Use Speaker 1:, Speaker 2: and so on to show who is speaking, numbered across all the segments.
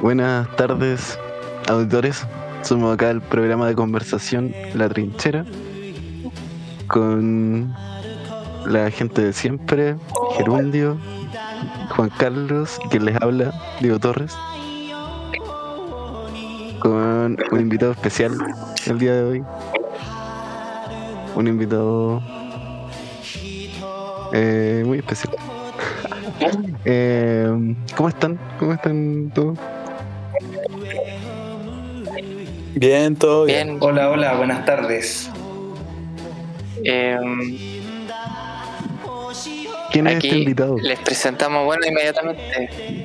Speaker 1: Buenas tardes, auditores. Somos acá el programa de conversación La Trinchera con la gente de siempre, Gerundio, Juan Carlos, quien les habla, Diego Torres, con un invitado especial el día de hoy. Un invitado eh, muy especial. Eh, ¿Cómo están? ¿Cómo están todos?
Speaker 2: Bien, todo bien.
Speaker 3: Bien,
Speaker 4: Hola, hola, buenas tardes.
Speaker 3: em,
Speaker 1: ¿Quién es
Speaker 3: aquí
Speaker 1: este invitado?
Speaker 3: les presentamos, bueno, inmediatamente.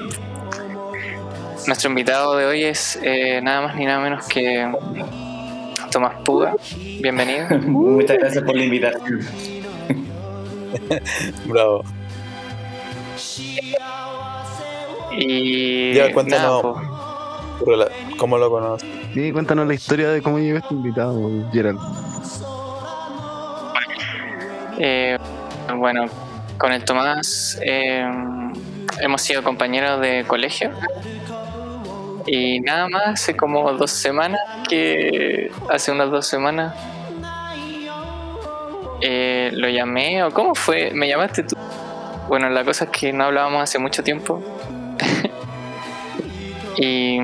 Speaker 3: Nuestro invitado de hoy es eh, nada más ni nada menos que Tomás Puga. Bienvenido.
Speaker 4: Muchas gracias por la invitación.
Speaker 2: Bravo.
Speaker 3: Y
Speaker 2: Ya, cuéntanos.
Speaker 3: nada,
Speaker 2: ¿Cómo lo conoces?
Speaker 1: Sí, cuéntanos la historia de cómo llegó este invitado, Gerald.
Speaker 3: eh, bueno, con el Tomás em, hemos sido compañeros de colegio. Y nada más, hace como dos semanas que. Hace unas dos semanas. eh, lo llamé, o cómo fue, me llamaste tú. Bueno, la cosa es que no hablábamos hace mucho tiempo. y,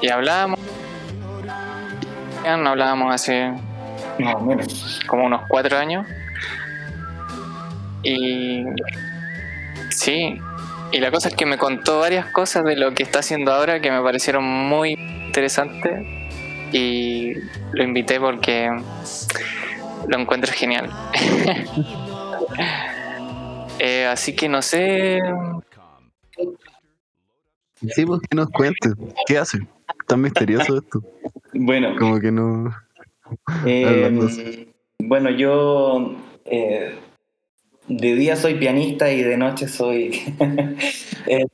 Speaker 3: y hablábamos. No hablábamos hace
Speaker 4: No, menos.
Speaker 3: como unos cuatro años. Y sí, y la cosa es que me contó varias cosas de lo que está haciendo ahora que me parecieron muy interesantes y lo invité porque lo encuentro genial. Eh, así que no sé,
Speaker 1: Sí, pues que nos cuente. ¿Qué hace? Tan misterioso esto.
Speaker 4: Bueno,
Speaker 1: Como que no.
Speaker 4: eh,
Speaker 1: hablando
Speaker 4: bueno, yo eh, de día soy pianista y de noche soy. eh,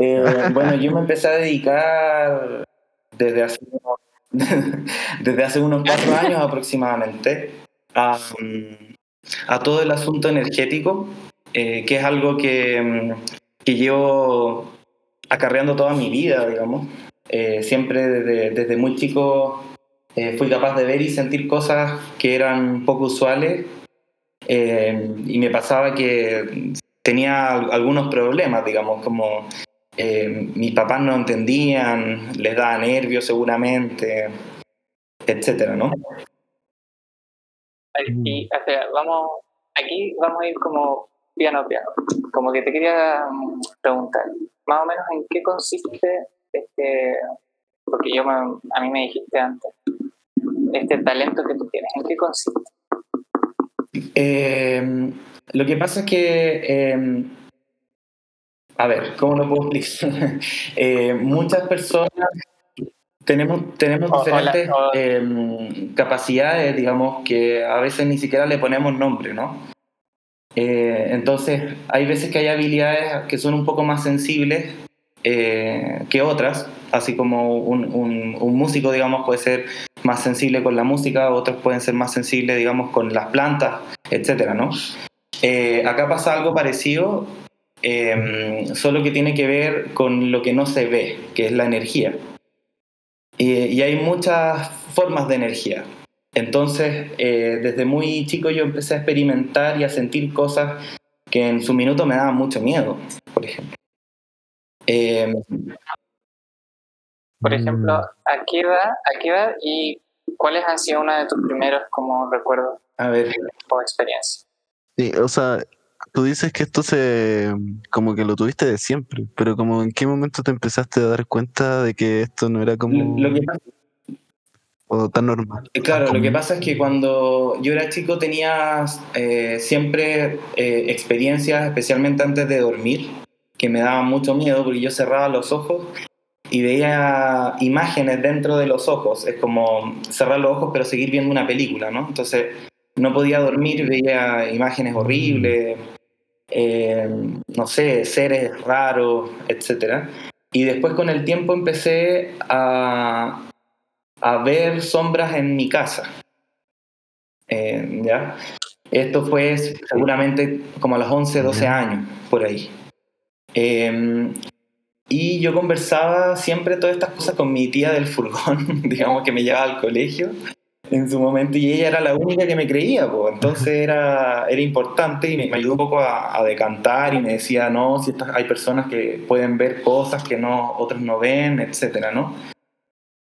Speaker 4: eh, bueno, yo me empecé a dedicar desde hace unos, desde hace unos cuatro años aproximadamente a, mm, a todo el asunto energético, eh, que es algo que, mm, que llevo acarreando toda mi vida, digamos. Eh, siempre desde, desde muy chico eh, fui capaz de ver y sentir cosas que eran poco usuales y me pasaba que tenía al- algunos problemas, digamos, como mis papás no entendían, les daba nervios seguramente, etcétera, ¿no?
Speaker 3: Y, o sea, vamos, aquí vamos a ir como piano a piano. Como que te quería mm, preguntar, más o menos en qué consiste este, porque yo me- a mí me dijiste antes, este talento que tú tienes, ¿en qué consiste?
Speaker 4: Eh, lo que pasa es que, eh, a ver, ¿cómo lo puedo explicar? Eh, muchas personas tenemos, tenemos
Speaker 3: O- o la-
Speaker 4: diferentes
Speaker 3: o-
Speaker 4: eh, capacidades, digamos, que a veces ni siquiera le ponemos nombre, ¿no? Eh, entonces, hay veces que hay habilidades que son un poco más sensibles eh, que otras, así como un, un- un músico, digamos, puede ser más sensible con la música, otros pueden ser más sensibles, digamos, con las plantas, etcétera, ¿no? Eh, acá pasa algo parecido, eh, solo que tiene que ver con lo que no se ve, que es la energía. Y, y hay muchas formas de energía. Entonces, eh, desde muy chico yo empecé a experimentar y a sentir cosas que en su minuto me daban mucho miedo, por ejemplo. Eh,
Speaker 3: Por
Speaker 1: Mm,
Speaker 3: ejemplo, ¿a qué edad, a qué edad y cuáles han sido una de tus primeros como recuerdos
Speaker 4: a ver,
Speaker 3: o experiencias?
Speaker 1: Sí, o sea, tú dices que esto se. como que lo tuviste de siempre, pero como en qué momento te empezaste a dar cuenta de que esto no era como.
Speaker 4: lo, que pasa
Speaker 1: o tan normal.
Speaker 4: Eh, Claro, lo que pasa es que cuando yo era chico tenía eh, siempre eh, experiencias, especialmente antes de dormir, que me daban mucho miedo porque yo cerraba los ojos y veía imágenes dentro de los ojos. Es como cerrar los ojos pero seguir viendo una película, ¿no? Entonces no podía dormir, veía imágenes horribles, eh, no sé, seres raros, etc. Y después con el tiempo empecé a, a ver sombras en mi casa. Eh, ¿ya? Esto fue seguramente como a los 11, 12 años, por ahí. Em, y yo conversaba siempre todas estas cosas con mi tía del furgón, digamos que me llevaba al colegio en su momento y ella era la única que me creía, pues. entonces era, era importante y me, ayudó un poco a, decantar y me decía, no, si hay personas que pueden ver cosas que no otros no ven, etcétera, ¿no?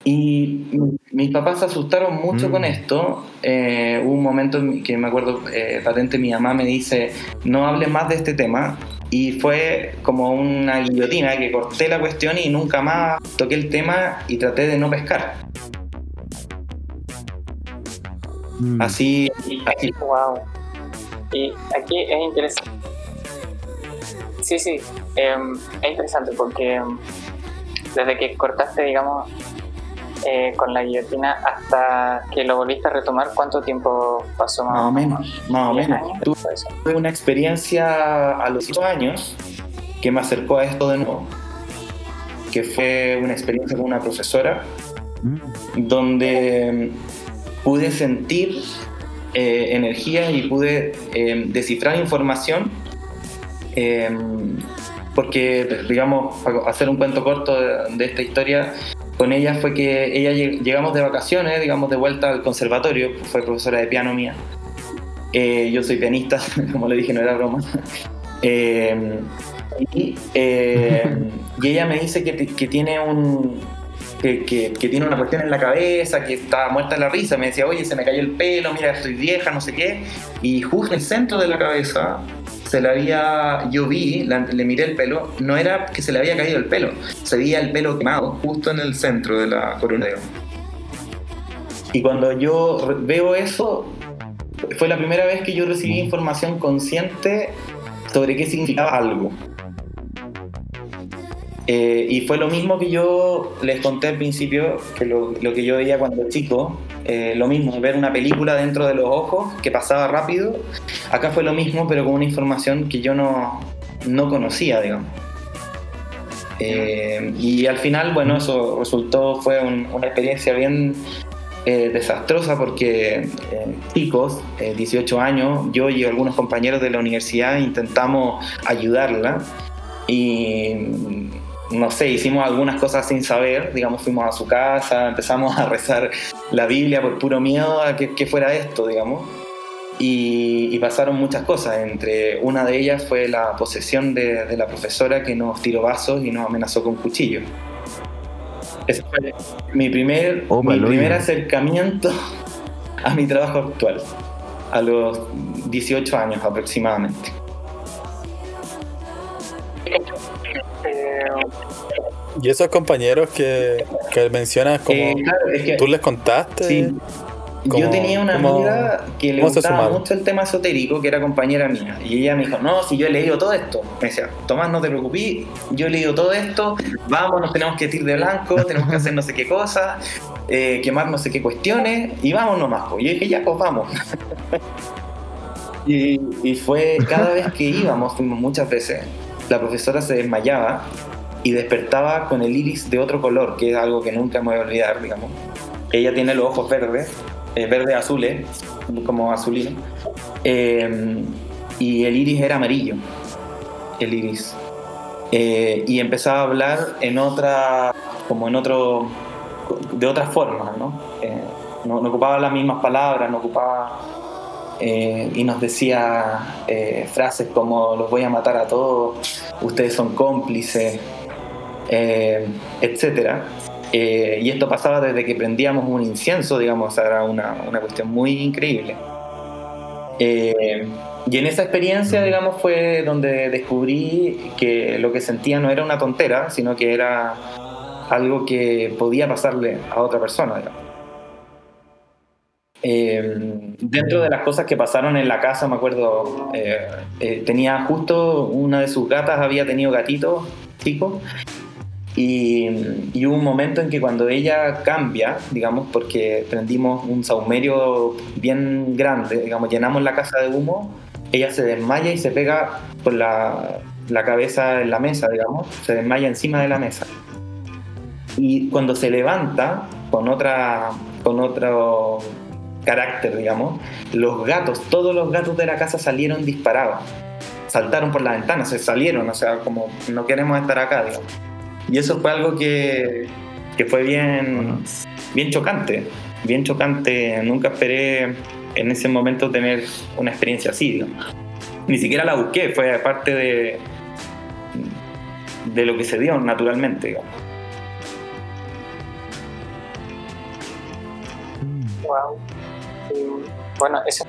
Speaker 4: Y mis papás se asustaron mucho con mm. esto. Eh, hubo un momento que me acuerdo eh, patente, mi mamá me dice, no hables más de este tema. Y fue como una guillotina que corté la cuestión y nunca más toqué el tema y traté de no pescar. Mm. Así,
Speaker 3: así. Wow. Y aquí es interesante. Sí, sí, em, es interesante porque em, desde que cortaste, digamos, eh, con la guillotina hasta que lo volviste a retomar, ¿cuánto tiempo pasó
Speaker 4: más, o menos? Más o menos. Tuve una experiencia a los 5 años que me acercó a esto de nuevo, que fue una experiencia con una profesora mm. donde pude sentir eh, energía y pude eh, descifrar información porque, digamos, hacer un cuento corto de esta historia, con ella fue que ella llegamos de vacaciones, digamos, de vuelta al conservatorio, fue profesora de piano mía. Eh, yo soy pianista, como le dije, no era broma. Eh, eh, y, ella me dice que, tiene un, que, tiene una cuestión en la cabeza, que está muerta en la risa. Me decía, oye, se me cayó el pelo, mira, estoy vieja, no sé qué. Y justo en el centro de la cabeza se le había, yo vi, le miré el pelo, no era que se le había caído el pelo, se veía el pelo quemado justo en el centro de la corona. Y cuando yo veo eso, fue la primera vez que yo recibí información consciente sobre qué significaba algo. Eh, y fue lo mismo que yo les conté al principio, que lo, lo que yo veía cuando chico, eh, lo mismo, ver una película dentro de los ojos que pasaba rápido. Acá fue lo mismo, pero con una información que yo no, no conocía, digamos. Eh, y al final, bueno, eso resultó, fue una experiencia bien eh, desastrosa porque chicos, 18 años, yo y algunos compañeros de la universidad intentamos ayudarla y no sé, hicimos algunas cosas sin saber, digamos, fuimos a su casa, empezamos a rezar la Biblia por puro miedo a que, fuera esto, digamos. Y, pasaron muchas cosas, entre una de ellas fue la posesión de, la profesora que nos tiró vasos y nos amenazó con cuchillo. Ese fue mi primer, oh, mi primer acercamiento a mi trabajo actual, a los 18 años aproximadamente.
Speaker 2: Y esos compañeros que, que mencionas, como eh, tú les contaste.
Speaker 4: Sí. yo tenía una amiga que le gustaba mucho el tema esotérico, que era compañera mía. Y ella me dijo, no, si yo he leído todo esto. Me decía, Tomás, no te preocupes, yo he leído todo esto, vamos, nos tenemos que ir de blanco, tenemos que hacer no sé qué cosa, eh, quemar no sé qué cuestiones, y vamos nomás. Y yo dije, ya, pues vamos. y, y fue cada vez que íbamos, fuimos muchas veces, la profesora se desmayaba y despertaba con el iris de otro color, que es algo que nunca me voy a olvidar, digamos. Ella tiene los ojos verdes, eh, verde azules, como azulino, eh, y el iris era amarillo, el iris. Eh, y empezaba a hablar en otra, como en otro, de otras formas, ¿no? no, ocupaba las mismas palabras, no ocupaba y nos decía frases como los voy a matar a todos, ustedes son cómplices, eh, etcétera. Eh, y esto pasaba desde que prendíamos un incienso, digamos, era una, una cuestión muy increíble. Eh, y en esa experiencia, digamos, fue donde descubrí que lo que sentía no era una tontera, sino que era algo que podía pasarle a otra persona. Dentro de las cosas que pasaron en la casa, me acuerdo, tenía justo una de sus gatas, había tenido gatitos chicos, y, hubo un momento en que cuando ella cambia, digamos, porque prendimos un saumerio bien grande, digamos, llenamos la casa de humo, ella se desmaya y se pega con la, la cabeza en la mesa, digamos, se desmaya encima de la mesa. Y cuando se levanta con otra con otro carácter, digamos, los gatos, todos los gatos de la casa salieron disparados saltaron por la ventana, se salieron, o sea, como no queremos estar acá, digamos. Y eso fue algo que, que fue bien, bien chocante, bien chocante. Nunca esperé en ese momento tener una experiencia así, digamos. Ni siquiera la busqué, fue parte de, de lo que se dio naturalmente, digamos.
Speaker 3: Wow. Bueno, ese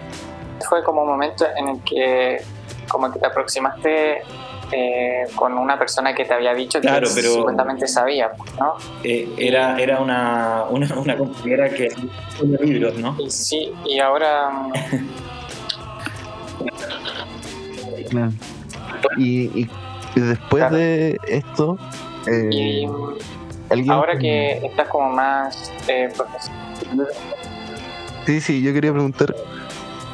Speaker 3: fue como un momento en el que como que te aproximaste eh, con una persona que te había dicho que
Speaker 4: claro, pero,
Speaker 3: sabía, ¿no?
Speaker 4: Eh, era, era una, una, una compañera que libros, ¿no?
Speaker 3: Y sí, y ahora...
Speaker 1: y, después de esto...
Speaker 3: Eh, ahora que estás como más...
Speaker 1: sí, sí, yo quería preguntar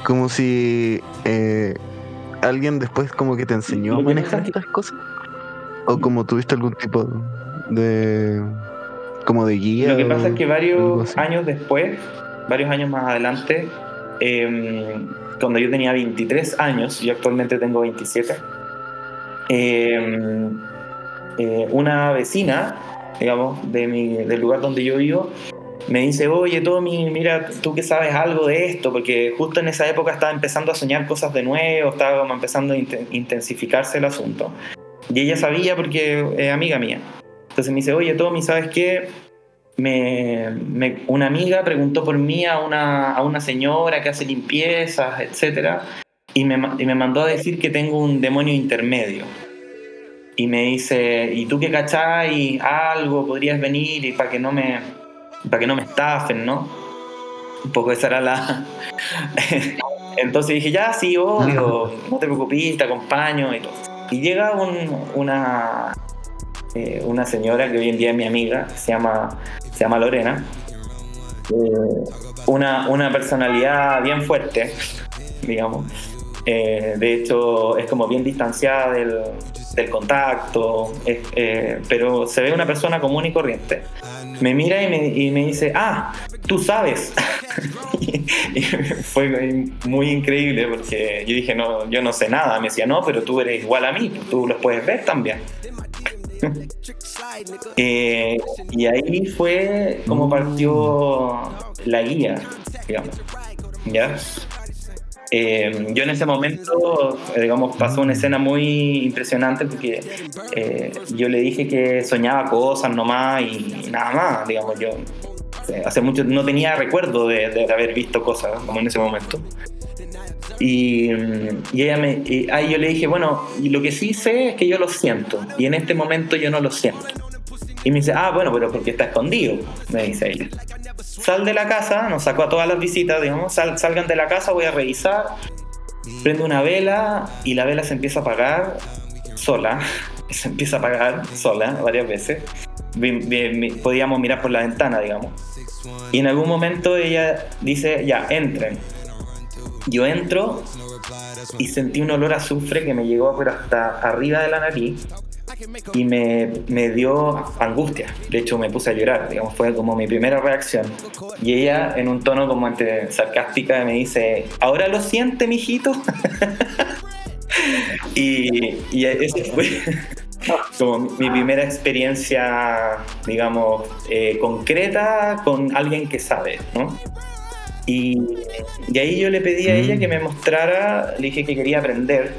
Speaker 1: como si alguien después como que te enseñó a manejar estas cosas? ¿O como tuviste algún tipo de como de guía?
Speaker 4: Lo que pasa es que varios años después, varios años más adelante, em, cuando yo tenía 23 años, yo actualmente tengo 27, em, eh, una vecina, digamos, de mi, del lugar donde yo vivo, me dice, oye Tommy, mira, tú que sabes algo de esto, porque justo en esa época estaba empezando a soñar cosas de nuevo, estaba empezando a intensificarse el asunto. Y ella sabía porque es amiga mía. Entonces me dice, oye Tommy, ¿sabes qué? Me, una amiga preguntó por mí a una, a una señora que hace limpiezas, etc. Y me, y me mandó a decir que tengo un demonio intermedio y me dice, ¿y tú qué cachai? Algo, podrías venir y para que no me, para que no me estafen, ¿no? Un poco esa era la... Entonces dije, ya, sí, obvio, no te preocupes, te acompaño y todo. Y llega una, eh, una señora que hoy en día es mi amiga, se llama, se llama Lorena, eh, una, una personalidad bien fuerte, digamos. Eh, de hecho, es como bien distanciada del, del contacto, pero se ve una persona común y corriente me mira y me, y me dice, ah, tú sabes. y fue muy increíble porque yo dije, no, yo no sé nada. Me decía, no, pero tú eres igual a mí, tú los puedes ver también. Eh, y ahí fue como partió la guía, digamos. ¿Ya? Eh, yo en ese momento, eh, digamos, pasó una escena muy impresionante porque eh, yo le dije que soñaba cosas nomás y, nada más, digamos, yo hace mucho no tenía recuerdo de, haber visto cosas como en ese momento. Y, y ella me, ahí yo le dije, bueno, lo que sí sé es que yo lo siento y en este momento yo no lo siento. Y me dice, ah, bueno, pero porque está escondido, me dice ella. Sal de la casa, nos sacó a todas las visitas, digamos, salgan de la casa, voy a revisar. Prende una vela y la vela se empieza a apagar sola. Se empieza a apagar sola varias veces. Podíamos mirar por la ventana, digamos. Y en algún momento ella dice, ya, entren. Yo entro y sentí un olor a azufre que me llegó hasta arriba de la nariz y me, me, dio angustia. De hecho, me puse a llorar, digamos, fue como mi primera reacción. Y ella, en un tono como entre sarcástica, me dice: ¿Ahora lo siente, mijito? y, y eso fue como mi primera experiencia, digamos, eh, concreta con alguien que sabe, ¿no? Y, y, ahí yo le pedí a ella mm. que me mostrara, le dije que quería aprender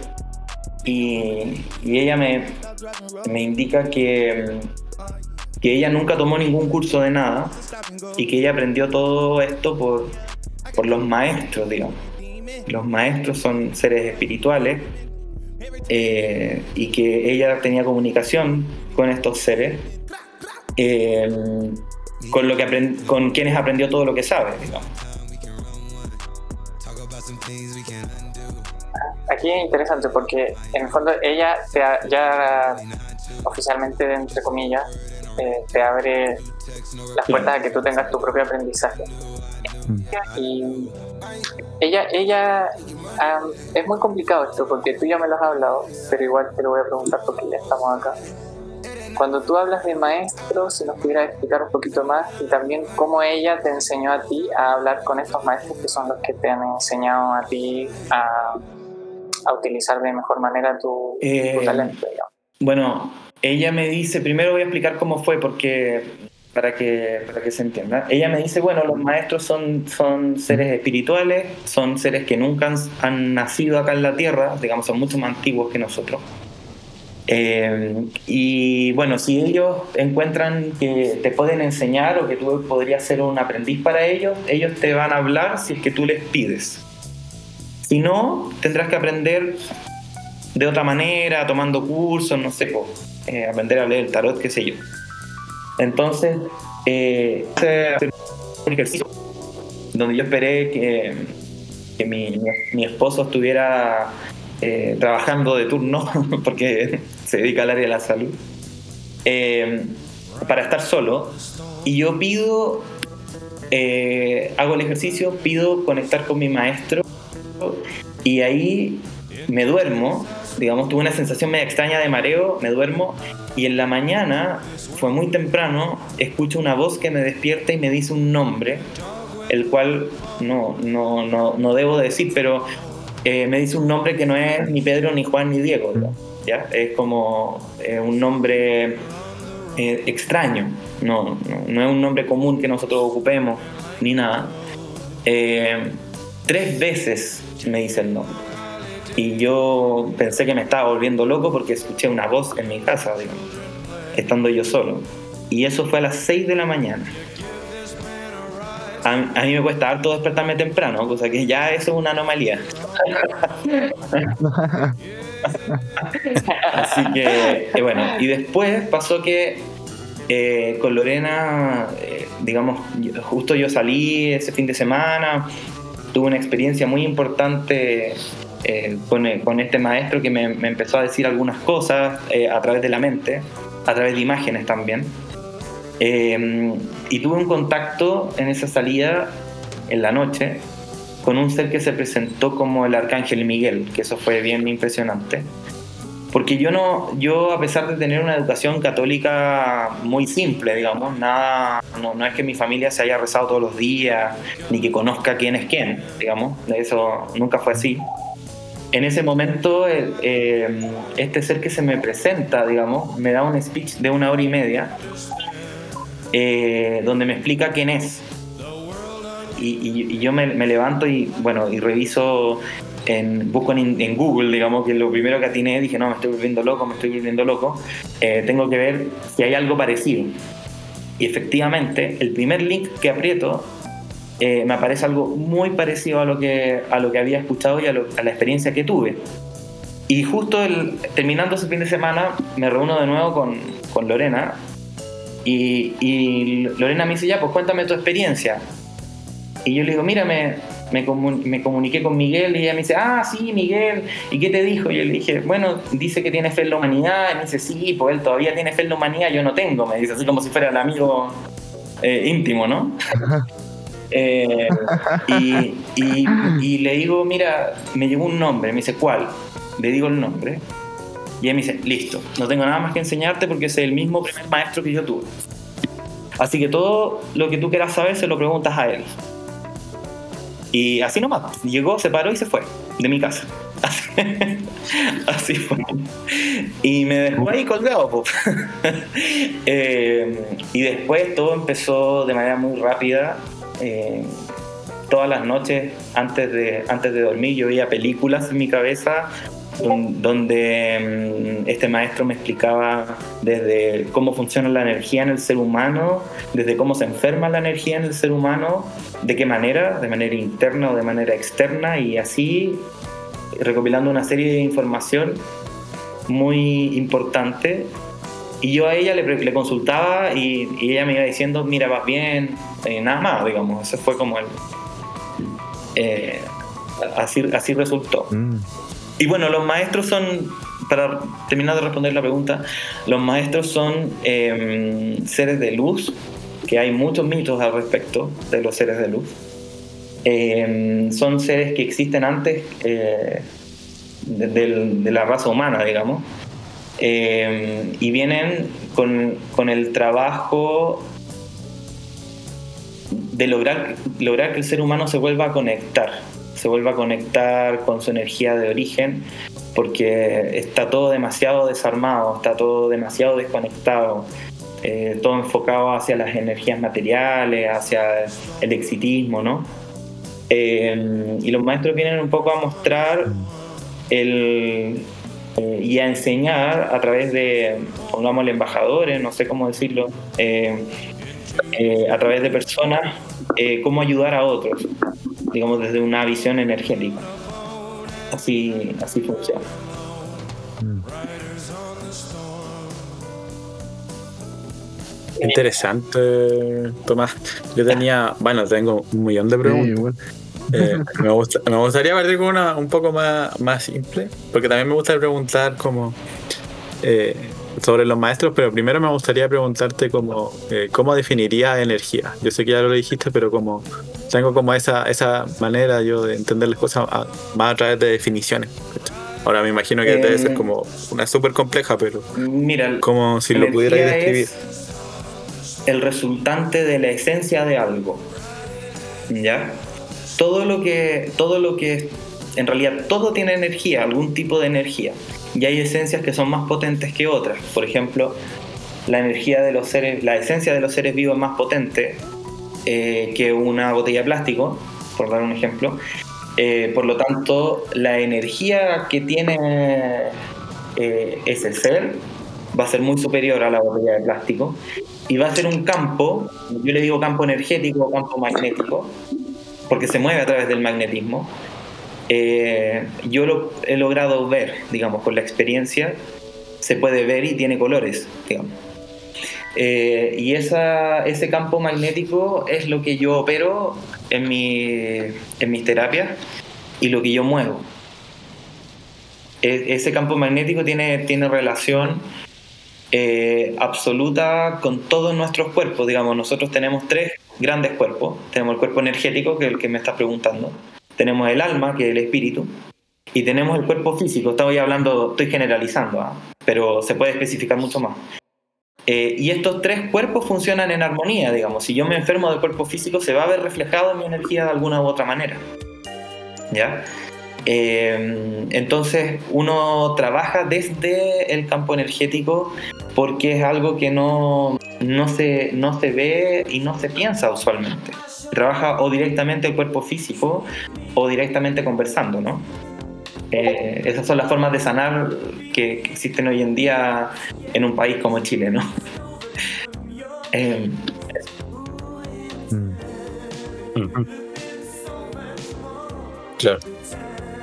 Speaker 4: y, ella me, me indica que, que ella nunca tomó ningún curso de nada y que ella aprendió todo esto por, por los maestros, digamos. Los maestros son seres espirituales eh, y que ella tenía comunicación con estos seres, eh, con, lo que con quienes aprendió todo lo que sabe, digamos
Speaker 3: aquí es interesante porque en el fondo ella te ya oficialmente, entre comillas, eh, te abre las puertas a que tú tengas tu propio aprendizaje. Y ella, ella es muy complicado esto porque tú ya me lo has hablado, pero igual te lo voy a preguntar porque ya estamos acá. Cuando tú hablas de maestros, si nos pudieras explicar un poquito más y también cómo ella te enseñó a ti a hablar con estos maestros que son los que te han enseñado a ti a a utilizar de mejor manera tu,
Speaker 4: eh,
Speaker 3: talento.
Speaker 4: Bueno, ella me dice, primero voy a explicar cómo fue, porque para que, para que se entienda. Ella me dice, bueno, los maestros son, son seres espirituales, son seres que nunca han, nacido acá en la Tierra, digamos, son mucho más antiguos que nosotros. Eh, y bueno, si ellos encuentran que te pueden enseñar o que tú podrías ser un aprendiz para ellos, ellos te van a hablar si es que tú les pides. Si no, tendrás que aprender de otra manera, tomando cursos, no sé, eh, aprender a leer el tarot, qué sé yo. Entonces, eh, un ejercicio donde yo esperé que, que mi, mi, esposo estuviera eh, trabajando de turno, porque se dedica al área de la salud, eh, para estar solo. Y yo pido, hago el ejercicio, pido conectar con mi maestro y ahí me duermo, digamos, tuve una sensación media extraña de mareo, me duermo y en la mañana, fue muy temprano, escucho una voz que me despierta y me dice un nombre, el cual no, no, no, no debo decir, pero eh, me dice un nombre que no es ni Pedro, ni Juan, ni Diego, ¿ya? Es como eh, un nombre eh, extraño, no, no, es un nombre común que nosotros ocupemos, ni nada. tres veces me dice el nombre y yo pensé que me estaba volviendo loco porque escuché una voz en mi casa, digamos, estando yo solo. Y eso fue a las 6 de la mañana. A, mí me cuesta harto despertarme temprano, cosa que ya eso es una anomalía. Así que, eh, bueno, y después pasó que eh, con Lorena, eh, digamos, justo yo salí ese fin de semana, tuve una experiencia muy importante eh, eh, con, este maestro que me, empezó a decir algunas cosas eh, a través de la mente, a través de imágenes también. y tuve un contacto en esa salida, en la noche, con un ser que se presentó como el arcángel Miguel, que eso fue bien impresionante. Porque yo no, yo a pesar de tener una educación católica muy simple, digamos, nada, no, no es que mi familia se haya rezado todos los días, ni que conozca quién es quién, digamos, eso nunca fue así en ese momento eh, este ser que se me presenta, digamos, me da un speech de una hora y media eh, donde me explica quién es. Y, yo me, levanto y bueno, y reviso, en, busco en, Google, digamos, que lo primero que atiné, dije, no, me estoy volviendo loco, me estoy volviendo loco, eh, tengo que ver si hay algo parecido. Y efectivamente, el primer link que aprieto eh, me aparece algo muy parecido a lo que, a lo que había escuchado y a, la experiencia que tuve. Y justo el, terminando ese fin de semana me reúno de nuevo con, con Lorena y, Lorena me dice, ya, pues cuéntame tu experiencia. Y yo le digo, mira, me, me, comuniqué con Miguel y ella me dice, ah, sí, Miguel, ¿y qué te dijo? Y yo le dije, bueno, dice que tiene fe en la humanidad. Y me dice, sí, pues él todavía tiene fe en la humanidad, yo no tengo. Me dice, así como si fuera el amigo eh, íntimo, ¿no? Eh, y, le digo, mira, me llegó un nombre, me dice, ¿cuál? Le digo el nombre. Y él me dice, listo, no tengo nada más que enseñarte porque es el mismo primer maestro que yo tuve. Así que todo lo que tú quieras saber se lo preguntas a él. Y así nomás, llegó, se paró y se fue de mi casa. Así fue. Y me dejó ahí colgado. Eh, y después todo empezó de manera muy rápida. Eh, todas las noches antes de, antes de dormir yo veía películas en mi cabeza donde mm, este maestro me explicaba desde cómo funciona la energía en el ser humano, desde cómo se enferma la energía en el ser humano, de qué manera, de manera interna o de manera externa, y así recopilando una serie de información muy importante y yo a ella le, consultaba y, ella me iba diciendo, mira, vas bien, eh, nada más, digamos. Ese fue como el... Eh, así, así resultó. Mm. Y bueno, los maestros son, para terminar de responder la pregunta, los maestros son em, seres de luz, que hay muchos mitos al respecto de los seres de luz. Em, son seres que existen antes eh, de la raza humana, digamos eh, y vienen con, el trabajo de lograr, lograr que el ser humano se vuelva a conectar, se vuelva a conectar con su energía de origen, porque está todo demasiado desarmado, está todo demasiado desconectado, eh, todo enfocado hacia las energías materiales, hacia el exitismo, ¿no? Eh, y los maestros vienen un poco a mostrar el, eh, y a enseñar a través de, pongámosle embajadores, no sé cómo decirlo, a través de personas, cómo ayudar a otros, digamos desde una visión energética. Así, así funciona.
Speaker 2: Interesante, Tomás. Yo tenía, bueno, tengo un millón de preguntas. Eh, me, gustaría partir con una un poco más, más simple, porque también me gusta preguntar como eh, sobre los maestros, pero primero me gustaría preguntarte como, eh, cómo definiría energía. Yo sé que ya lo dijiste, pero como tengo como esa, esa manera yo de entender las cosas más a través de definiciones. Ahora me imagino que debe ser como una súper compleja, pero
Speaker 4: mira,
Speaker 2: como si lo pudiera describir
Speaker 4: el resultante de la esencia de algo. ¿Ya? Todo lo que, todo lo que, en realidad todo tiene energía, algún tipo de energía. Y hay esencias que son más potentes que otras. Por ejemplo, la energía de los seres, la esencia de los seres vivos es más potente eh, que una botella de plástico, por dar un ejemplo. Eh, por lo tanto, la energía que tiene eh, ese ser va a ser muy superior a la botella de plástico y va a ser un campo, yo le digo campo energético o campo magnético, porque se mueve a través del magnetismo. Eh, yo lo he logrado ver, digamos, con la experiencia, se puede ver y tiene colores, digamos. Eh, y esa, ese campo magnético es lo que yo opero en, mi, en mis terapias y lo que yo muevo. E, ese campo magnético tiene, tiene relación eh, absoluta con todos nuestros cuerpos. Digamos, nosotros tenemos tres grandes cuerpos. Tenemos el cuerpo energético, que es el que me estás preguntando. Tenemos el alma, que es el espíritu. Y tenemos el cuerpo físico. Estoy hablando, estoy generalizando, ¿ah? pero se puede especificar mucho más. Eh, y estos tres cuerpos funcionan en armonía, digamos. Si yo me enfermo del cuerpo físico, se va a ver reflejado en mi energía de alguna u otra manera. ¿Ya? Eh, entonces uno trabaja desde el campo energético porque es algo que no, no, se, no se ve y no se piensa usualmente. Trabaja o directamente el cuerpo físico o directamente conversando, ¿no? Eh, esas son las formas de sanar que, existen hoy en día en un país como Chile, ¿no? Eh,
Speaker 2: mm. Claro.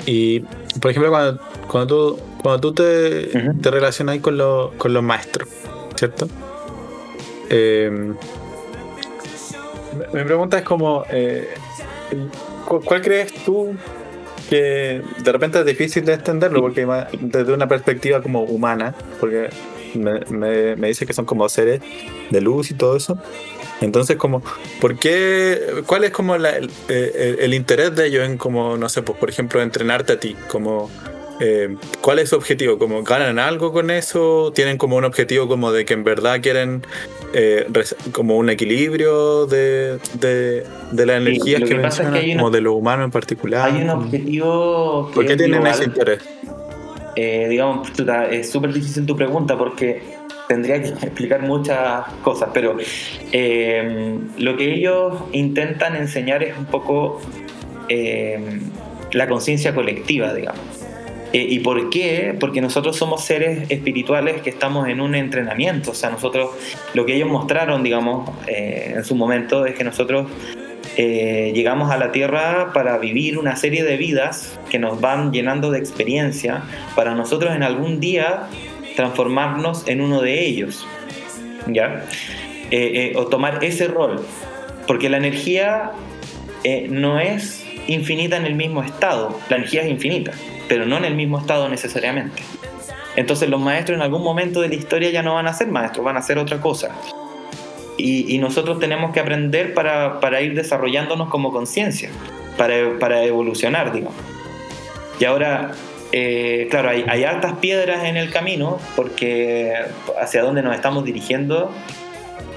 Speaker 2: Y, por ejemplo, cuando, cuando tú, cuando tú te, te relacionas con, con los maestros, ¿cierto? Eh, mi pregunta es como, eh, ¿cuál crees tú que de repente es difícil de extenderlo? Porque desde una perspectiva como humana, porque me, me, me dice que son como seres de luz y todo eso. Entonces, como, ¿por qué? ¿Cuál es como el, interés de ellos en como, no sé, pues por ejemplo, entrenarte a ti? Como, eh, ¿Cuál es su objetivo? ¿Como ganan algo con eso? ¿Tienen como un objetivo como de que en verdad quieren eh, como un equilibrio de, de, de las energías que, mencionan, como de lo humano en particular?
Speaker 4: Hay un objetivo
Speaker 2: ¿Por qué tienen ese interés?
Speaker 4: Eh, digamos, es súper difícil tu pregunta porque tendría que explicar muchas cosas, pero eh, lo que ellos intentan enseñar es un poco eh, la conciencia colectiva, digamos. Eh, ¿Y por qué? Porque nosotros somos seres espirituales que estamos en un entrenamiento. O sea, nosotros, lo que ellos mostraron, digamos, en su momento es que nosotros llegamos a la Tierra para vivir una serie de vidas que nos van llenando de experiencia, para nosotros en algún día transformarnos en uno de ellos, ¿ya? Eh, eh, o tomar ese rol, porque la energía eh, no es infinita en el mismo estado, la energía es infinita, pero no en el mismo estado necesariamente. Entonces los maestros en algún momento de la historia ya no van a ser maestros, van a ser otra cosa. Y, nosotros tenemos que aprender para, para ir desarrollándonos como conciencia, para, para evolucionar, digamos. Y ahora eh, claro, hay, hay piedras en el camino porque hacia donde nos estamos dirigiendo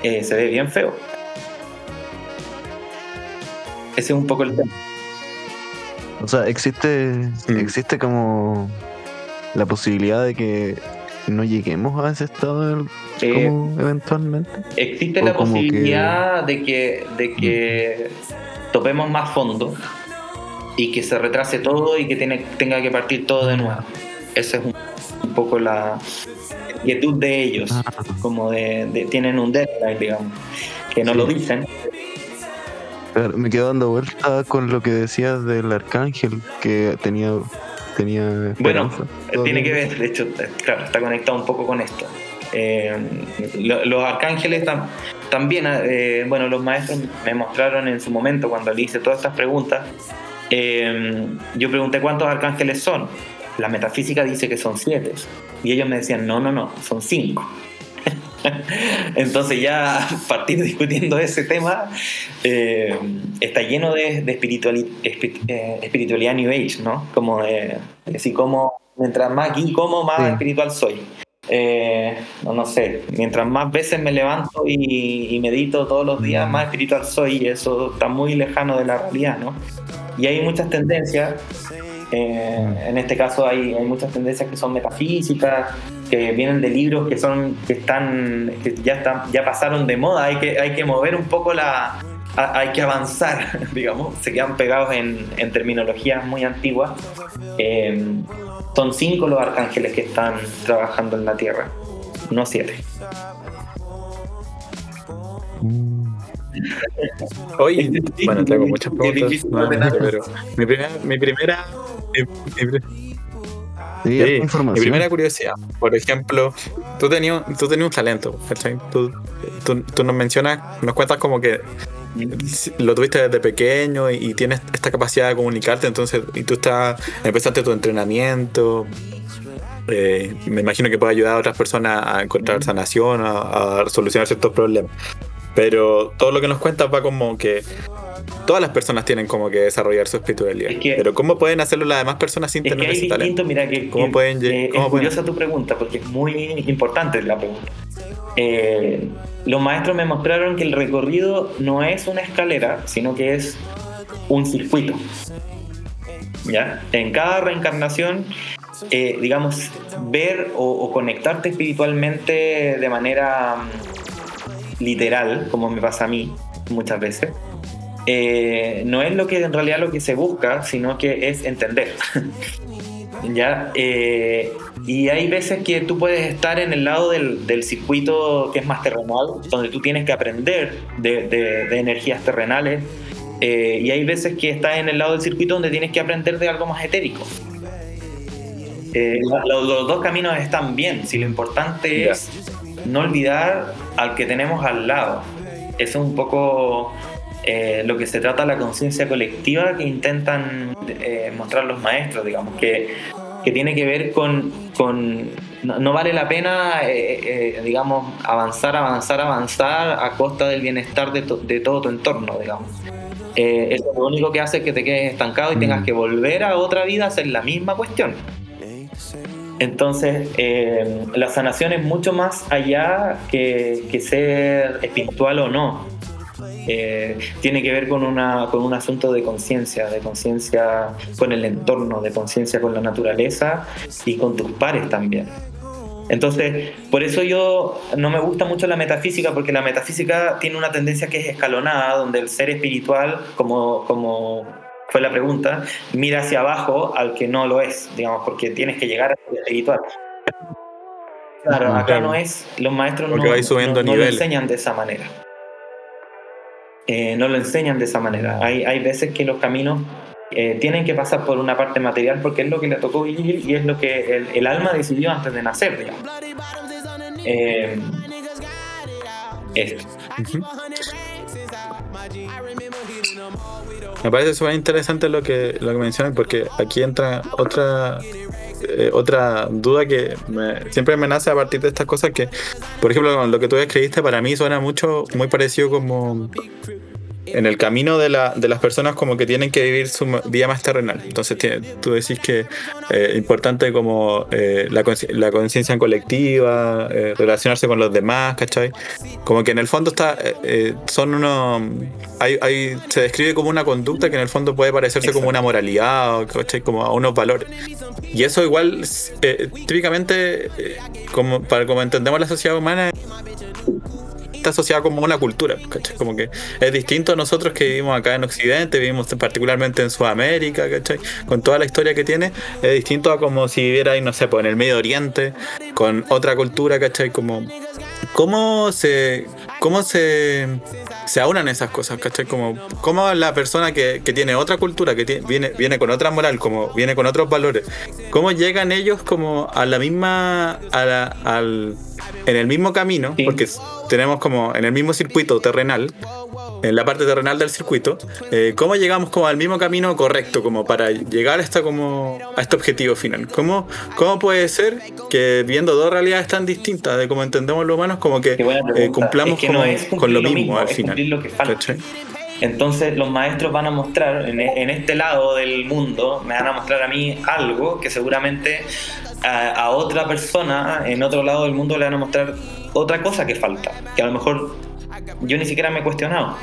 Speaker 4: eh, se ve bien feo. Ese es un poco el tema.
Speaker 1: O sea, existe,
Speaker 2: Mm.
Speaker 1: existe como la posibilidad de que no lleguemos a ese estado
Speaker 4: Eh,
Speaker 1: como eventualmente.
Speaker 4: Existe
Speaker 1: O
Speaker 4: la
Speaker 1: que-
Speaker 4: posibilidad de que, de que topemos más fondo y que se retrase todo y que tiene, tenga que partir todo de nuevo. Esa es un, un poco la inquietud de ellos,
Speaker 1: Ah.
Speaker 4: como de, de- tienen un deadline, digamos, que no
Speaker 1: Sí.
Speaker 4: lo dicen.
Speaker 1: Claro, me quedo dando vuelta con lo que decías del arcángel que tenía tenía
Speaker 4: Bueno. Tiene que ver, de hecho, eh, claro, está conectado un poco con esto. Eh, lo- los arcángeles tam- también, eh, bueno, los maestros me mostraron en su momento cuando le hice todas estas preguntas. eh, yo pregunté cuántos arcángeles son. La metafísica dice que son siete. Y ellos me decían, no, no, no, son cinco. Entonces ya partir discutiendo ese tema eh, está lleno de, de espirituali- espi- eh, espiritualidad New Age, ¿no? Como de, de así como mientras más aquí como, más
Speaker 1: Sí.
Speaker 4: espiritual soy. Eh, no, no sé, mientras más veces me levanto y, y medito todos los días, más espiritual soy y eso está muy lejano de la realidad, ¿no? Y hay muchas tendencias, eh, en este caso hay, hay muchas tendencias que son metafísicas, que vienen de libros que son que están que ya están ya pasaron de moda. Hay que hay que mover un poco la a- hay que avanzar digamos. Se quedan pegados en, en terminologías muy antiguas. Eh, son cinco los arcángeles que están trabajando en la tierra no siete.
Speaker 1: Mm.
Speaker 4: Es difícil,
Speaker 2: bueno, tengo muchas preguntas, pero mi primera, mi primera, mi- mi pri-
Speaker 1: Sí,
Speaker 2: mi primera curiosidad, por ejemplo, tú tenías, tú tenías un talento, ¿cachai? Tú, tú, tú nos mencionas, nos cuentas como que lo tuviste desde pequeño y, y tienes esta capacidad de comunicarte, entonces, y tú estás, empezaste tu entrenamiento, eh, me imagino que puede ayudar a otras personas a encontrar sanación, a, a solucionar ciertos problemas. Pero todo lo que nos cuentas va como que todas las personas tienen como que desarrollar su espiritualidad.
Speaker 4: Es que-
Speaker 2: Pero ¿cómo pueden hacerlo las demás personas sin
Speaker 4: es que
Speaker 2: tener
Speaker 4: hay
Speaker 2: ese talento?
Speaker 4: distinto mira que,
Speaker 2: ¿Cómo
Speaker 4: que-
Speaker 2: pueden
Speaker 4: eh,
Speaker 2: cómo
Speaker 4: es
Speaker 2: pueden-
Speaker 4: curiosa tu pregunta porque es muy importante la pregunta Eh, los maestros me mostraron que el recorrido no es una escalera sino que es un circuito ¿ya? en cada reencarnación eh, digamos ver o, o conectarte espiritualmente de manera mm, literal como me pasa a mí muchas veces eh, no es lo que en realidad lo que se busca, sino que es entender. ¿Ya? Eh, y hay veces que tú puedes estar en el lado del, del circuito que es más terrenal, donde tú tienes que aprender de, de- de energías terrenales, eh, y hay veces que estás en el lado del circuito donde tienes que aprender de algo más etérico. Eh, lo- los dos caminos están bien, si lo importante
Speaker 2: Ya.
Speaker 4: es no olvidar al que tenemos al lado. Eso es un poco eh, lo que se trata la conciencia colectiva que intentan eh, mostrar los maestros, digamos, que, que tiene que ver con, con no, no vale la pena, eh, eh, digamos, avanzar, avanzar, avanzar a costa del bienestar de, to- de todo tu entorno, digamos. Eso lo único que hace es que te quedes estancado y tengas
Speaker 1: Mm.
Speaker 4: que volver a otra vida a hacer la misma cuestión. Entonces, eh, la sanación es mucho más allá que, que ser espiritual o no. Eh, tiene que ver con, una, con un asunto de conciencia, de conciencia con el entorno, de conciencia con la naturaleza y con tus pares también. Entonces, por eso yo no me gusta mucho la metafísica, porque la metafísica tiene una tendencia que es escalonada, donde el ser espiritual, como, como fue la pregunta, mira hacia abajo al que no lo es, digamos, porque tienes que llegar al espiritual. Claro, acá
Speaker 2: Claro.
Speaker 4: no es, los maestros no,
Speaker 2: Porque
Speaker 4: no- no lo enseñan de esa manera. Eh, no lo enseñan de esa manera. Hay, hay veces que los caminos eh, tienen que pasar por una parte material porque es lo que le tocó vivir y es lo que el, el alma decidió antes de nacer, digamos. Eh, esto.
Speaker 2: Me parece súper interesante lo que, lo que mencionan porque aquí entra otra eh, otra duda que me- siempre me a partir de estas cosas que, por ejemplo, lo que tú escribiste para mí suena mucho, muy parecido como en el camino de, la, de las personas como que tienen que vivir su vida más terrenal. Entonces tú decís que es eh, importante como eh, la, conciencia colectiva, eh, relacionarse con los demás, ¿cachai? Como que en el fondo está, son unos... Hay, se describe como una conducta que en el fondo puede parecerse como una moralidad, ¿cachai? Como a unos valores. Y eso igual, típicamente, como, para como entendemos la sociedad humana, está asociada como una cultura, ¿cachai? Como que es distinto a nosotros que vivimos acá en Occidente, vivimos particularmente en Sudamérica, ¿cachai? Con toda la historia que tiene, es distinto a como si viviera, no sé, pues en el Medio Oriente, con otra cultura, ¿cachai? Como, ¿cómo se, cómo se, se aunan esas cosas, ¿cachai? Como, cómo la persona que, que tiene otra cultura, que viene, viene con otra moral, como viene con otros valores, cómo llegan ellos como a la misma, a la, al, en el mismo camino, porque tenemos como en el mismo circuito terrenal, en la parte terrenal del circuito, eh, ¿cómo llegamos como al mismo camino correcto como para llegar a, esta, como, a este objetivo final? ¿Cómo, ¿Cómo puede ser que viendo dos realidades tan distintas de cómo entendemos los humanos, como que eh, cumplamos con lo mismo, al final?
Speaker 4: Entonces los maestros van a mostrar en, en, este lado del mundo, me van a mostrar a mí algo que seguramente a, otra persona en otro lado del mundo le van a mostrar otra cosa que falta, que a lo mejor yo ni siquiera me he cuestionado.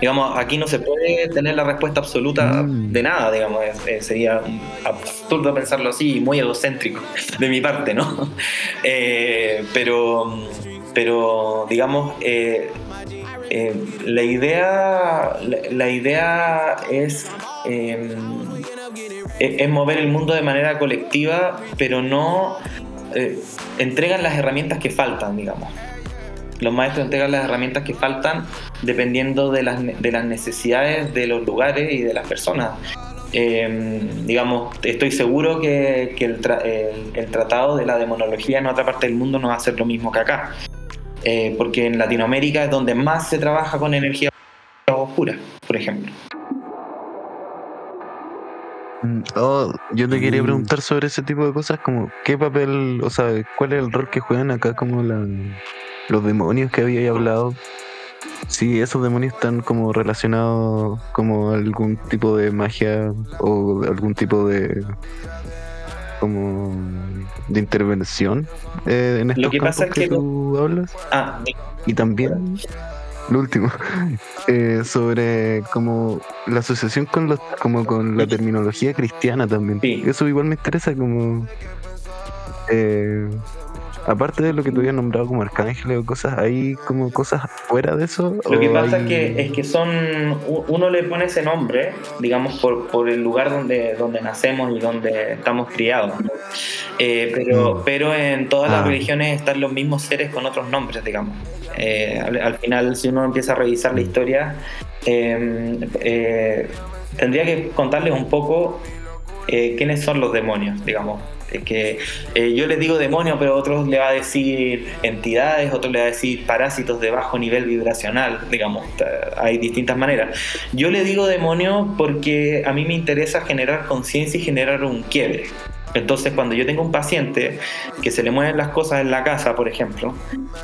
Speaker 4: Digamos, aquí no se puede tener la respuesta absoluta mm. de nada, digamos, sería absurdo pensarlo así, muy egocéntrico de mi parte, ¿no? Eh, pero, pero, digamos, eh, eh, la idea, la, idea es es mover el mundo de manera colectiva, pero no eh, entregan las herramientas que faltan, digamos. Los maestros entregan las herramientas que faltan dependiendo de las, de las necesidades de los lugares y de las personas. Em, digamos, estoy seguro que, el, el, tratado de la demonología en otra parte del mundo no va a ser lo mismo que acá. Eh, porque en Latinoamérica es donde más se trabaja con energía oscura, por ejemplo.
Speaker 1: Mm, oh, yo te quería mm. preguntar sobre ese tipo de cosas, como qué papel, o sea, cuál es el rol que juegan acá como los demonios que había hablado. Si esos demonios están como relacionados como algún tipo de magia o algún tipo de como de intervención eh, en estos Lo que pasa es que, tú hablas. Ah, y también lo último, eh, sobre como la asociación con los, como con la terminología cristiana también. Eso igual me interesa como eh, aparte de lo que tú habías nombrado como arcángeles o cosas, ¿hay como cosas fuera de eso?
Speaker 4: Lo que pasa es, que, es que son, uno le pone ese nombre, digamos, por, por el lugar donde, donde nacemos y donde estamos criados. Eh, pero, mm. pero en todas las ah. religiones están los mismos seres con otros nombres, digamos. Eh, al, final, si uno empieza a revisar la historia, em, eh, tendría que contarles un poco quiénes son los demonios, digamos que eh, yo les digo demonio, pero otros le va a decir entidades, otros le va a decir parásitos de bajo nivel vibracional, digamos, hay distintas maneras. Yo le digo demonio porque a mí me interesa generar conciencia y generar un quiebre. Entonces, cuando yo tengo un paciente que se le mueven las cosas en la casa, por ejemplo,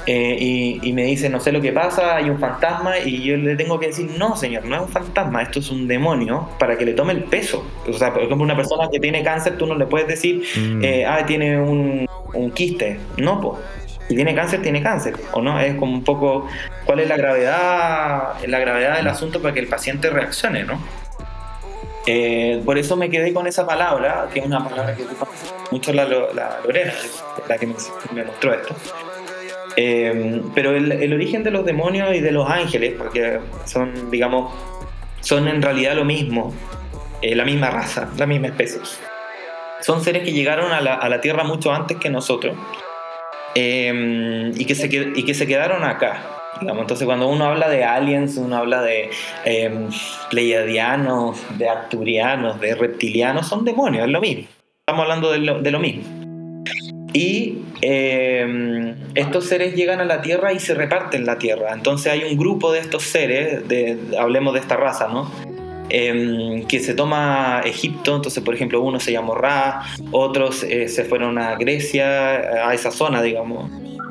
Speaker 4: eh, y, me dice, no sé lo que pasa, hay un fantasma, y yo le tengo que decir, no, señor, no es un fantasma, esto es un demonio, para que le tome el peso. O sea, por ejemplo, una persona que tiene cáncer, tú no le puedes decir, mm. eh, ah, tiene un, un quiste. No, pues. Si tiene cáncer, tiene cáncer, ¿o no? Es como un poco, ¿cuál es la gravedad, la gravedad del asunto para que el paciente reaccione, ¿no? Eh, por eso me quedé con esa palabra, que es una palabra que mucho la, la Lorena, la que me, mostró esto. Eh, pero el, origen de los demonios y de los ángeles, porque son, digamos, son en realidad lo mismo, eh, la misma raza, la misma especie. Son seres que llegaron a la, a la Tierra mucho antes que nosotros y, que se, y que se quedaron acá entonces, cuando uno habla de aliens, uno habla de eh, pleiadianos, de arturianos, de reptilianos, son demonios, es lo mismo. Estamos hablando de lo, mismo. Y em, estos seres llegan a la Tierra y se reparten la Tierra. Entonces hay un grupo de estos seres, de, hablemos de esta raza, ¿no? Em, que se toma Egipto, entonces por ejemplo uno se llamó Ra, otros eh, se fueron a Grecia, a esa zona, digamos,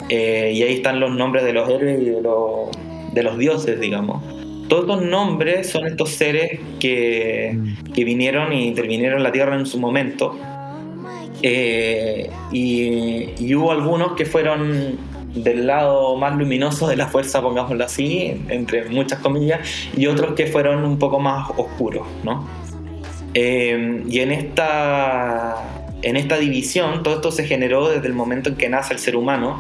Speaker 4: eh, y ahí están los nombres de los héroes y de los, dioses, digamos. todos estos nombres son estos seres que, vinieron e intervinieron en la Tierra en su momento. Eh, y, y hubo algunos que fueron del lado más luminoso de la fuerza, pongámoslo así, entre muchas comillas, y otros que fueron un poco más oscuros, ¿no? Eh, y en esta, en esta división, todo esto se generó desde el momento en que nace el ser humano,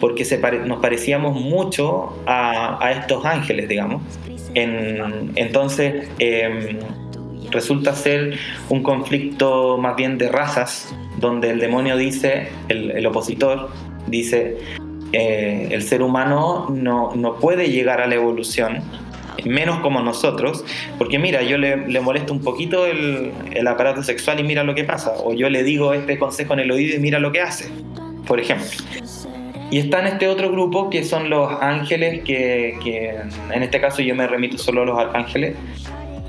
Speaker 4: porque se nos parecíamos mucho a, a, estos ángeles, digamos. En, entonces, eh, resulta ser un conflicto más bien de razas, donde el demonio dice, el, el opositor, dice, eh, el ser humano no, no, puede llegar a la evolución, menos como nosotros, porque mira, yo le, le molesto un poquito el, el, aparato sexual y mira lo que pasa, o yo le digo este consejo en el oído y mira lo que hace, por ejemplo. Y está en este otro grupo que son los ángeles, que, que en este caso yo me remito solo a los arcángeles,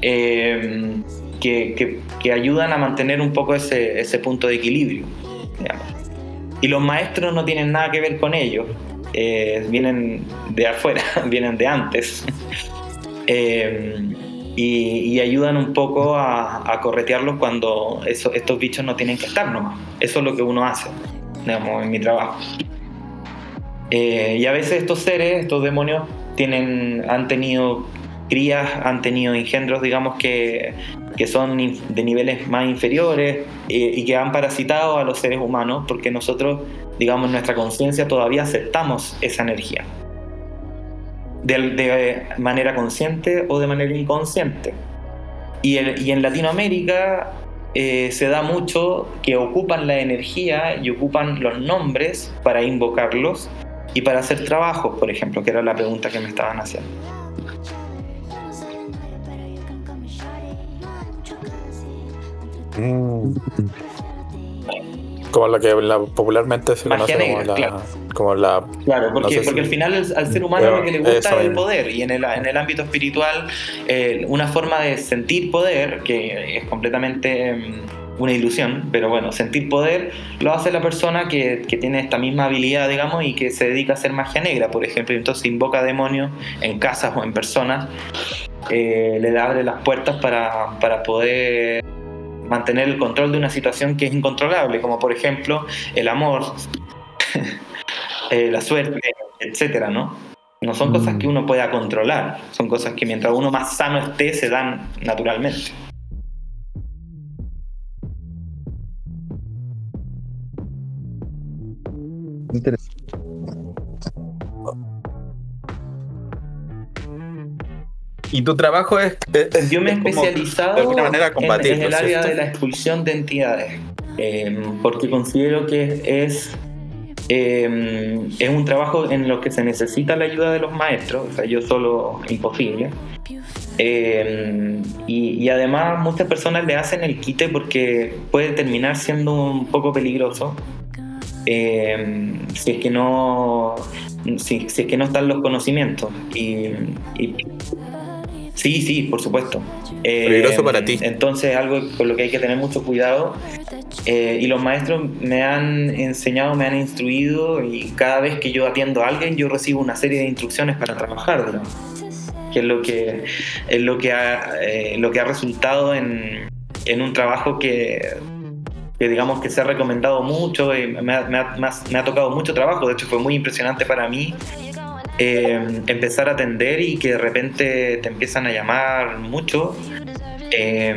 Speaker 4: eh, que, que, que, ayudan a mantener un poco ese, ese punto de equilibrio. Digamos. Y los maestros no tienen nada que ver con ellos, eh, vienen de afuera, vienen de antes. eh, y, y, ayudan un poco a, a corretearlos cuando eso, estos bichos no tienen que estar nomás. Eso es lo que uno hace, digamos, en mi trabajo. Eh, y a veces estos seres, estos demonios, tienen, han tenido crías, han tenido engendros, digamos, que, que son de niveles más inferiores eh, y que han parasitado a los seres humanos porque nosotros, digamos, en nuestra conciencia todavía aceptamos esa energía. De, de, manera consciente o de manera inconsciente. Y, el, y en Latinoamérica eh, se da mucho que ocupan la energía y ocupan los nombres para invocarlos y para hacer trabajos, por ejemplo, que era la pregunta que me estaban haciendo.
Speaker 2: Mm. Como la que la, popularmente se
Speaker 4: Magia
Speaker 2: conoce
Speaker 4: negra,
Speaker 2: como, la,
Speaker 4: claro.
Speaker 2: como la.
Speaker 4: Claro, porque,
Speaker 2: no sé
Speaker 4: porque
Speaker 2: si-
Speaker 4: al final el- al ser humano
Speaker 2: Pero
Speaker 4: lo que le gusta es el poder y en el, en el ámbito espiritual eh, una forma de sentir poder, que es completamente mm, una ilusión, pero bueno, sentir poder lo hace la persona que, que tiene esta misma habilidad, digamos, y que se dedica a hacer magia negra, por ejemplo, y entonces invoca demonios en casas o en personas, eh, le abre las puertas para, para poder mantener el control de una situación que es incontrolable, como por ejemplo el amor, eh, la suerte, etcétera, ¿no? No son cosas que uno pueda controlar, son cosas que mientras uno más sano esté se dan naturalmente.
Speaker 1: Interesante.
Speaker 2: Y tu trabajo es. es-
Speaker 4: Yo me he
Speaker 2: es
Speaker 4: especializado
Speaker 2: de alguna manera
Speaker 4: en, el área
Speaker 2: ¿cierto?
Speaker 4: de la expulsión de entidades, eh, porque considero que es, eh, es un trabajo en lo que se necesita la ayuda de los maestros, o sea, yo solo imposible. Eh, y, y además muchas personas le hacen el quite porque puede terminar siendo un poco peligroso eh, si es que no si, si es que no están los conocimientos y, y- sí sí por supuesto Eh,
Speaker 2: Peligroso para ti.
Speaker 4: entonces algo con lo que hay que tener mucho cuidado eh, y los maestros me han enseñado me han instruido y cada vez que yo atiendo a alguien yo recibo una serie de instrucciones para trabajar digamos, que es lo que es lo que ha, eh, lo que ha resultado en, en un trabajo que que digamos que se ha recomendado mucho, y me, ha, tocado mucho trabajo, de hecho fue muy impresionante para mí eh, empezar a atender y que de repente te empiezan a llamar mucho, Eh,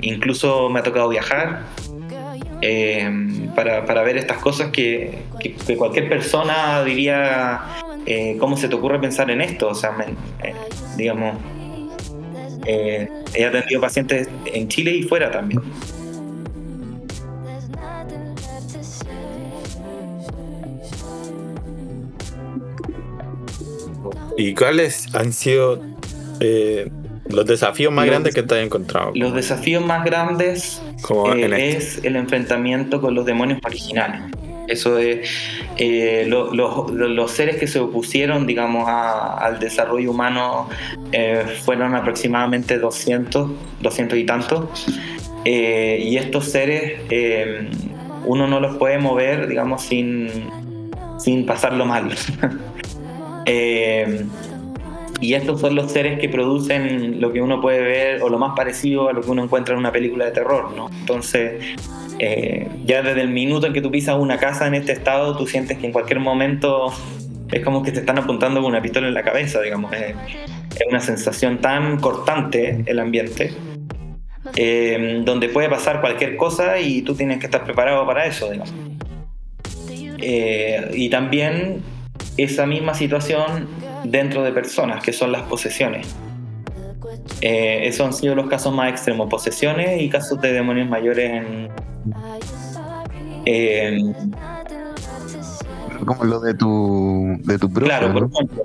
Speaker 4: incluso me ha tocado viajar eh, para, para ver estas cosas que, que- cualquier persona diría, eh, ¿cómo se te ocurre pensar en esto? O sea, me- eh, digamos, eh, he atendido pacientes en Chile y fuera también.
Speaker 2: ¿Y cuáles han sido eh, los desafíos más
Speaker 4: Los-
Speaker 2: grandes que te has encontrado?
Speaker 4: Los desafíos más grandes eh,
Speaker 2: este.
Speaker 4: es el enfrentamiento con los demonios originales. Eso es eh, lo- lo- lo- los seres que se opusieron, digamos, a- al desarrollo humano eh, fueron aproximadamente 200, 200 y tantos. Eh, y estos seres uno no los puede mover, digamos, sin, sin pasarlo mal. Eh, y estos son los seres que producen lo que uno puede ver o lo más parecido a lo que uno encuentra en una película de terror, ¿no? Entonces, eh, ya desde el minuto en que tú pisas una casa en este estado, tú sientes que en cualquier momento es como que te están apuntando con una pistola en la cabeza, digamos. Es, una sensación tan cortante el ambiente, eh, donde puede pasar cualquier cosa y tú tienes que estar preparado para eso, digamos. Y también esa misma situación dentro de personas, que son las posesiones. Eh, esos han sido los casos más extremos, posesiones y casos de demonios mayores en...
Speaker 1: como lo de tu, de tu
Speaker 4: Claro, por ejemplo.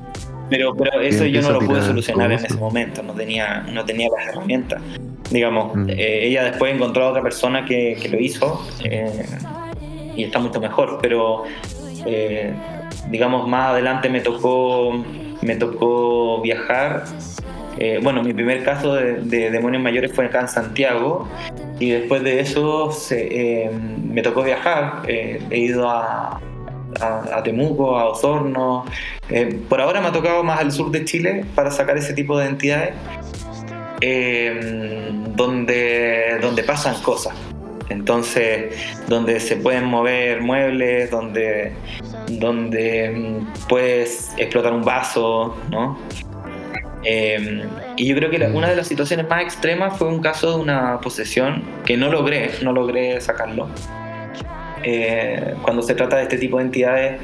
Speaker 4: Pero, pero eso yo no lo pude solucionar en ese momento, no tenía, no tenía las herramientas. Digamos, mm. eh, ella después encontró a otra persona que, que lo hizo eh, y está mucho mejor, pero digamos, más adelante me tocó me tocó viajar. Eh, bueno, mi primer caso de, demonios mayores fue acá en Santiago y después de eso eh, me tocó viajar. Eh, he ido a, a, Temuco, a Osorno. por ahora me ha tocado más al sur de Chile para sacar ese tipo de entidades donde, donde pasan cosas. Entonces, donde se pueden mover muebles, donde, donde mm, puedes explotar un vaso, ¿no? Em, y yo creo que una de las situaciones más extremas fue un caso de una posesión que no logré, no logré sacarlo. Eh, cuando se trata de este tipo de entidades,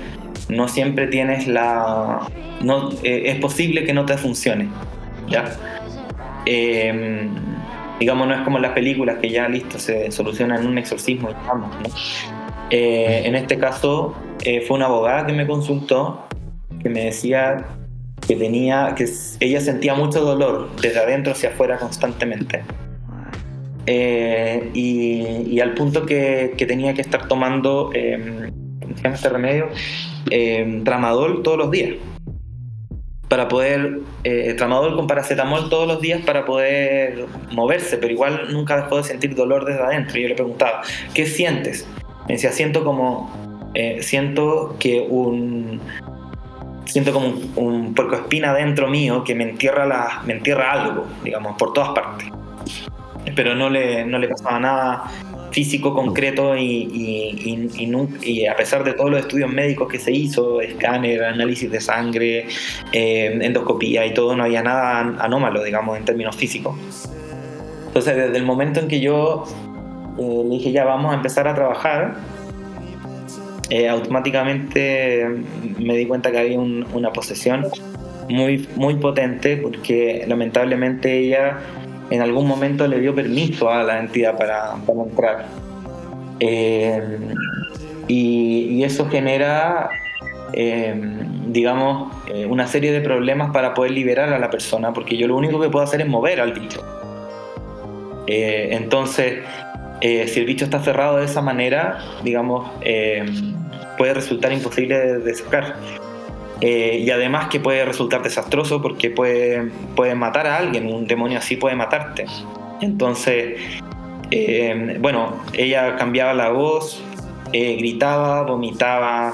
Speaker 4: no siempre tienes la. No, eh, es posible que no te funcione. ¿ya? Em, digamos, no es como las películas que ya listo, se soluciona en un exorcismo y vamos, ¿no? Eh, en este caso eh, fue una abogada que me consultó, que me decía que tenía, que ella sentía mucho dolor desde adentro hacia afuera constantemente. Eh, y, al punto que, que, tenía que estar tomando, ¿cómo se llama este remedio? tramadol todos los días para poder, eh, tramadol con paracetamol todos los días para poder moverse, pero igual nunca dejó de sentir dolor desde adentro. Yo le preguntaba, ¿qué sientes? Me decía, siento como, eh, siento que un, siento como un, un puerco espina dentro mío que me entierra, la, me entierra algo, digamos, por todas partes. Pero no le, no le pasaba nada físico concreto y, y, a pesar de todos los estudios médicos que se hizo, escáner, análisis de sangre, eh, endoscopía y todo, no había nada anómalo, digamos, en términos físicos. Entonces, desde el momento en que yo eh, le dije, ya vamos a empezar a trabajar, eh, automáticamente me di cuenta que había una posesión muy, muy potente porque lamentablemente ella en algún momento le dio permiso a la entidad para, entrar. Eh, y, eso genera, eh, digamos, eh, una serie de problemas para poder liberar a la persona, porque yo lo único que puedo hacer es mover al bicho. entonces, si el bicho está cerrado de esa manera, digamos, puede resultar imposible de sacar. Eh, y además que puede resultar desastroso porque puede, puede matar a alguien, un demonio así puede matarte. Entonces, eh, bueno, ella cambiaba la voz, eh, gritaba, vomitaba,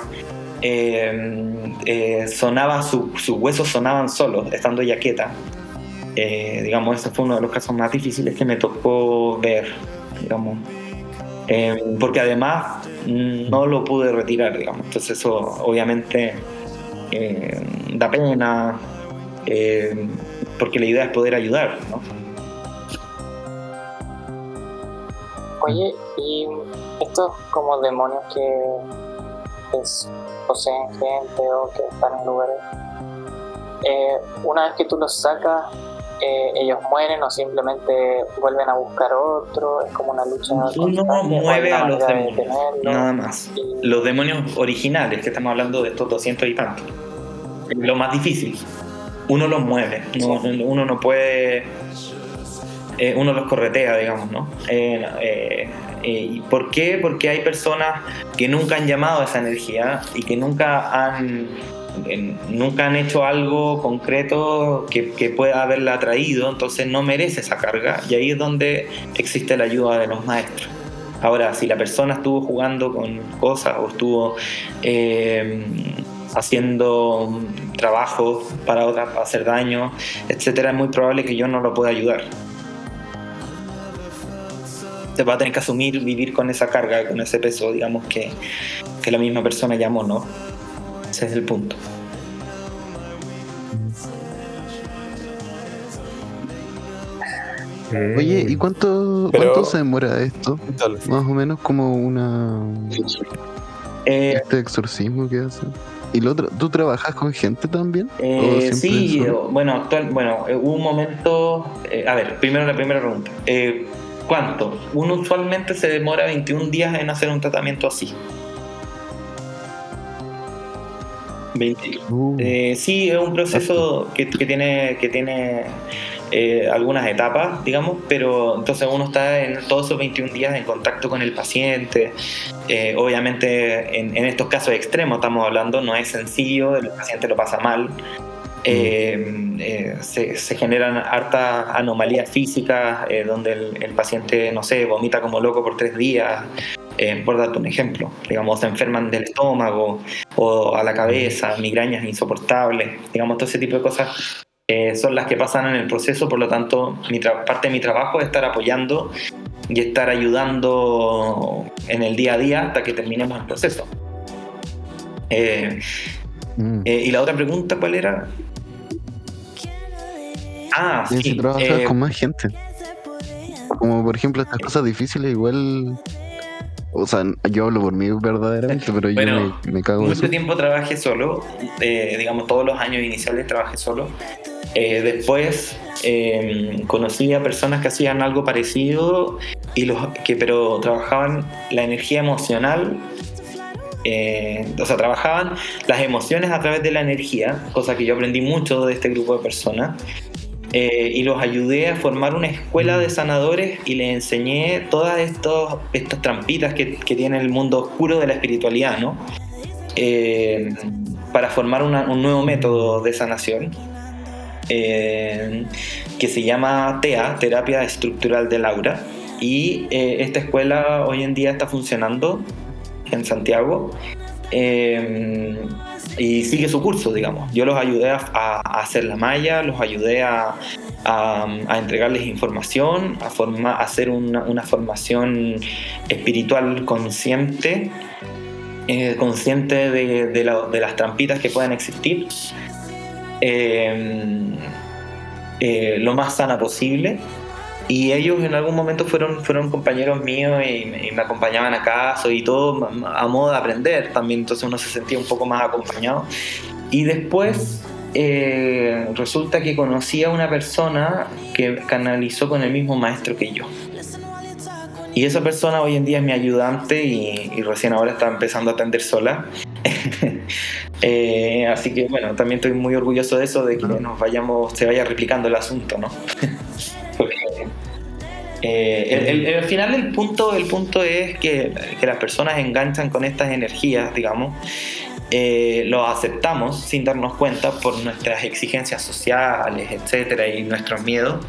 Speaker 4: sonaba, sus huesos sonaban solos, estando ella quieta. digamos, ese fue uno de los casos más difíciles que me tocó ver, digamos. porque además no lo pude retirar, digamos. Entonces eso obviamente eh, da pena, eh, porque la idea es poder ayudar, ¿no?
Speaker 3: Oye, y estos como demonios que poseen gente o que están en lugares, eh, una vez que tú los sacas, ellos mueren o simplemente vuelven a buscar otro, es como una lucha.
Speaker 4: Uno mueve a los demonios, nada más. Los demonios originales, que estamos hablando de estos 200 y tantos lo más difícil. Uno los mueve, uno no puede. Eh, uno los corretea, digamos, ¿no? Eh, eh, ¿Por qué? Porque hay personas que nunca han llamado a esa energía y que nunca han, nunca han hecho algo concreto que, pueda haberla atraído, entonces no merece esa carga y ahí es donde existe la ayuda de los maestros. Ahora, si la persona estuvo jugando con cosas o estuvo haciendo trabajo para otras, para hacer daño, etcétera, es muy probable que yo no lo pueda ayudar. Se va a tener que asumir vivir con esa carga, con ese peso, digamos, que, que la misma persona llamó, ¿no? Ese es el punto.
Speaker 1: Oye, ¿y cuánto,
Speaker 2: Pero-
Speaker 1: cuánto se demora esto?
Speaker 2: Dale.
Speaker 1: Más o menos como una
Speaker 4: Eh,
Speaker 1: este exorcismo que hacen. Y lo otro, ¿tú trabajas con gente también? ¿O
Speaker 4: Eh, sí, bueno, actual, bueno, eh, hubo un momento, eh, a ver, primero la primera pregunta. Eh, ¿Cuánto? Uno usualmente se demora 21 días en hacer un tratamiento así. 20.
Speaker 1: Uh,
Speaker 4: Eh, sí, es un proceso que, que tiene, que tiene eh, algunas etapas, digamos, pero entonces uno está en todos esos 21 días en contacto con el paciente. Eh, obviamente, en, en estos casos extremos estamos hablando, no es sencillo, el paciente lo pasa mal. Se, se generan hartas anomalías físicas donde el, el paciente, no sé, vomita como loco por tres días, eh, por darte un ejemplo. Digamos, se enferman del estómago o a la cabeza, migrañas insoportables, digamos, todo ese tipo de cosas eh, son las que pasan en el proceso, por lo tanto, mi parte de mi trabajo es estar apoyando y estar ayudando en el día a día hasta que terminemos el proceso. Eh,
Speaker 1: mm.
Speaker 4: eh, y la otra pregunta, ¿cuál era? Ah, sí.
Speaker 1: si trabajas con más gente. Como por ejemplo estas cosas difíciles, igual. O sea, yo hablo por mí verdaderamente, pero
Speaker 4: Bueno,
Speaker 1: yo me, me cago en
Speaker 4: mucho
Speaker 1: eso.
Speaker 4: tiempo trabajé solo, eh, digamos todos los años iniciales trabajé solo. Eh, después eh, conocí a personas que hacían algo parecido y los que pero trabajaban la energía emocional. eh, o sea, trabajaban las emociones a través de la energía, cosa que yo aprendí mucho de este grupo de personas. Eh, y los ayudé a formar una escuela de sanadores y les enseñé todas estos, estas trampitas que, que tiene el mundo oscuro de la espiritualidad, ¿no? Eh, para formar una- un nuevo método de sanación eh, que se llama TEA, Terapia Estructural del Aura. Y eh, esta escuela hoy en día está funcionando en Santiago. eh, y sigue su curso, digamos. Yo los ayudé a, hacer la malla, los ayudé a, entregarles información, a, forma- hacer una, formación espiritual consciente, eh, consciente de, de la- de las trampitas que puedan existir, eh, eh, lo más sana posible. Y ellos en algún momento fueron, fueron compañeros míos y, me- y me acompañaban a casa y todo a modo de aprender también, entonces uno se sentía un poco más acompañado. Y después eh, resulta que conocí a una persona que canalizó con el mismo maestro que yo. Y esa persona hoy en día es mi ayudante y, y recién ahora está empezando a atender sola. Eh, así que bueno, también estoy muy orgulloso de eso, de que nos vayamos, se vaya replicando el asunto, ¿no? Eh, el- el- al final el punto, el punto es que, que las personas enganchan con estas energías, digamos, eh, lo aceptamos sin darnos cuenta por nuestras exigencias sociales, etcétera, y nuestros miedos.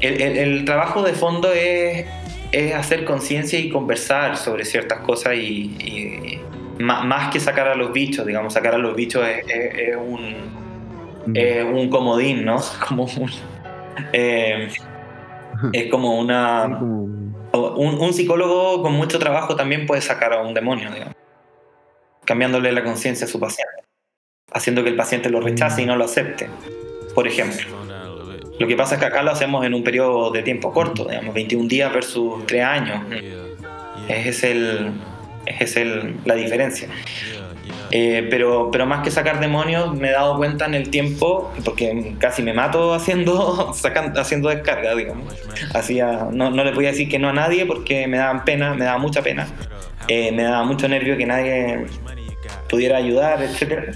Speaker 4: El, el- el trabajo de fondo es, es hacer conciencia y conversar sobre ciertas cosas y, y ma- más que sacar a los bichos, digamos, sacar a los bichos es, es- es un, es un comodín, ¿no? Como un, eh, es como una... Un, un psicólogo con mucho trabajo también puede sacar a un demonio, digamos, cambiándole la conciencia a su paciente, haciendo que el paciente lo rechace y no lo acepte, por ejemplo. Lo que pasa es que acá lo hacemos en un periodo de tiempo corto, digamos, 21 días versus 3 años. Ese es el, es el, la diferencia. Eh, pero, pero más que sacar demonios, me he dado cuenta en el tiempo, porque casi me mato haciendo, sacan- haciendo descarga, digamos. Hacía, no, no le podía decir que no a nadie porque me daban pena, me daba mucha pena. Eh, me daba mucho nervio que nadie pudiera ayudar, etc.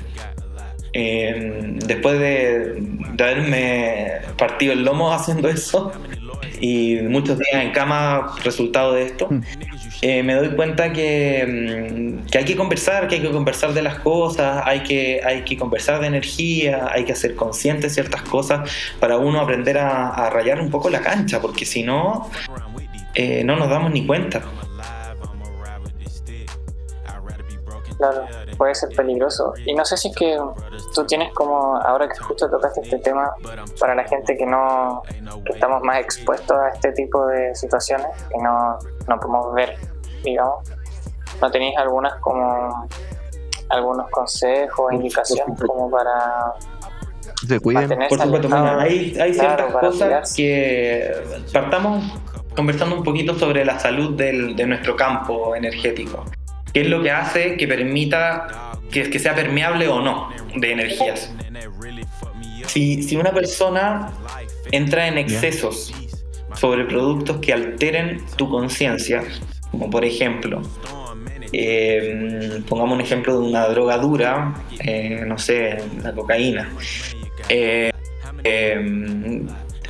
Speaker 4: después de, de haberme partido el lomo haciendo eso y muchos días en cama resultado de esto, eh, me doy cuenta que, mm, que hay que conversar, que hay que conversar de las cosas, hay que, hay que conversar de energía, hay que hacer consciente ciertas cosas para uno aprender a, a rayar un poco la cancha, porque si no, eh, no nos damos ni cuenta.
Speaker 3: Claro. Puede ser peligroso. Y no sé si es que tú tienes como, ahora que justo tocaste este tema, para la gente que no, que estamos más expuestos a este tipo de situaciones, que no, no podemos ver, digamos, ¿no tenéis algunas como algunos consejos, indicaciones como para
Speaker 1: Se cuiden.
Speaker 4: Por supuesto, hay, hay
Speaker 3: Claro,
Speaker 4: ciertas
Speaker 3: para
Speaker 4: cosas
Speaker 3: cuidarse.
Speaker 4: que partamos conversando un poquito sobre la salud del- de nuestro campo energético. ¿Qué es lo que hace que permita que, que sea permeable o no de energías? Si, si una persona entra en excesos sobre productos que alteren tu conciencia, como por ejemplo, eh, pongamos un ejemplo de una droga dura, eh, no sé, la cocaína. Eh,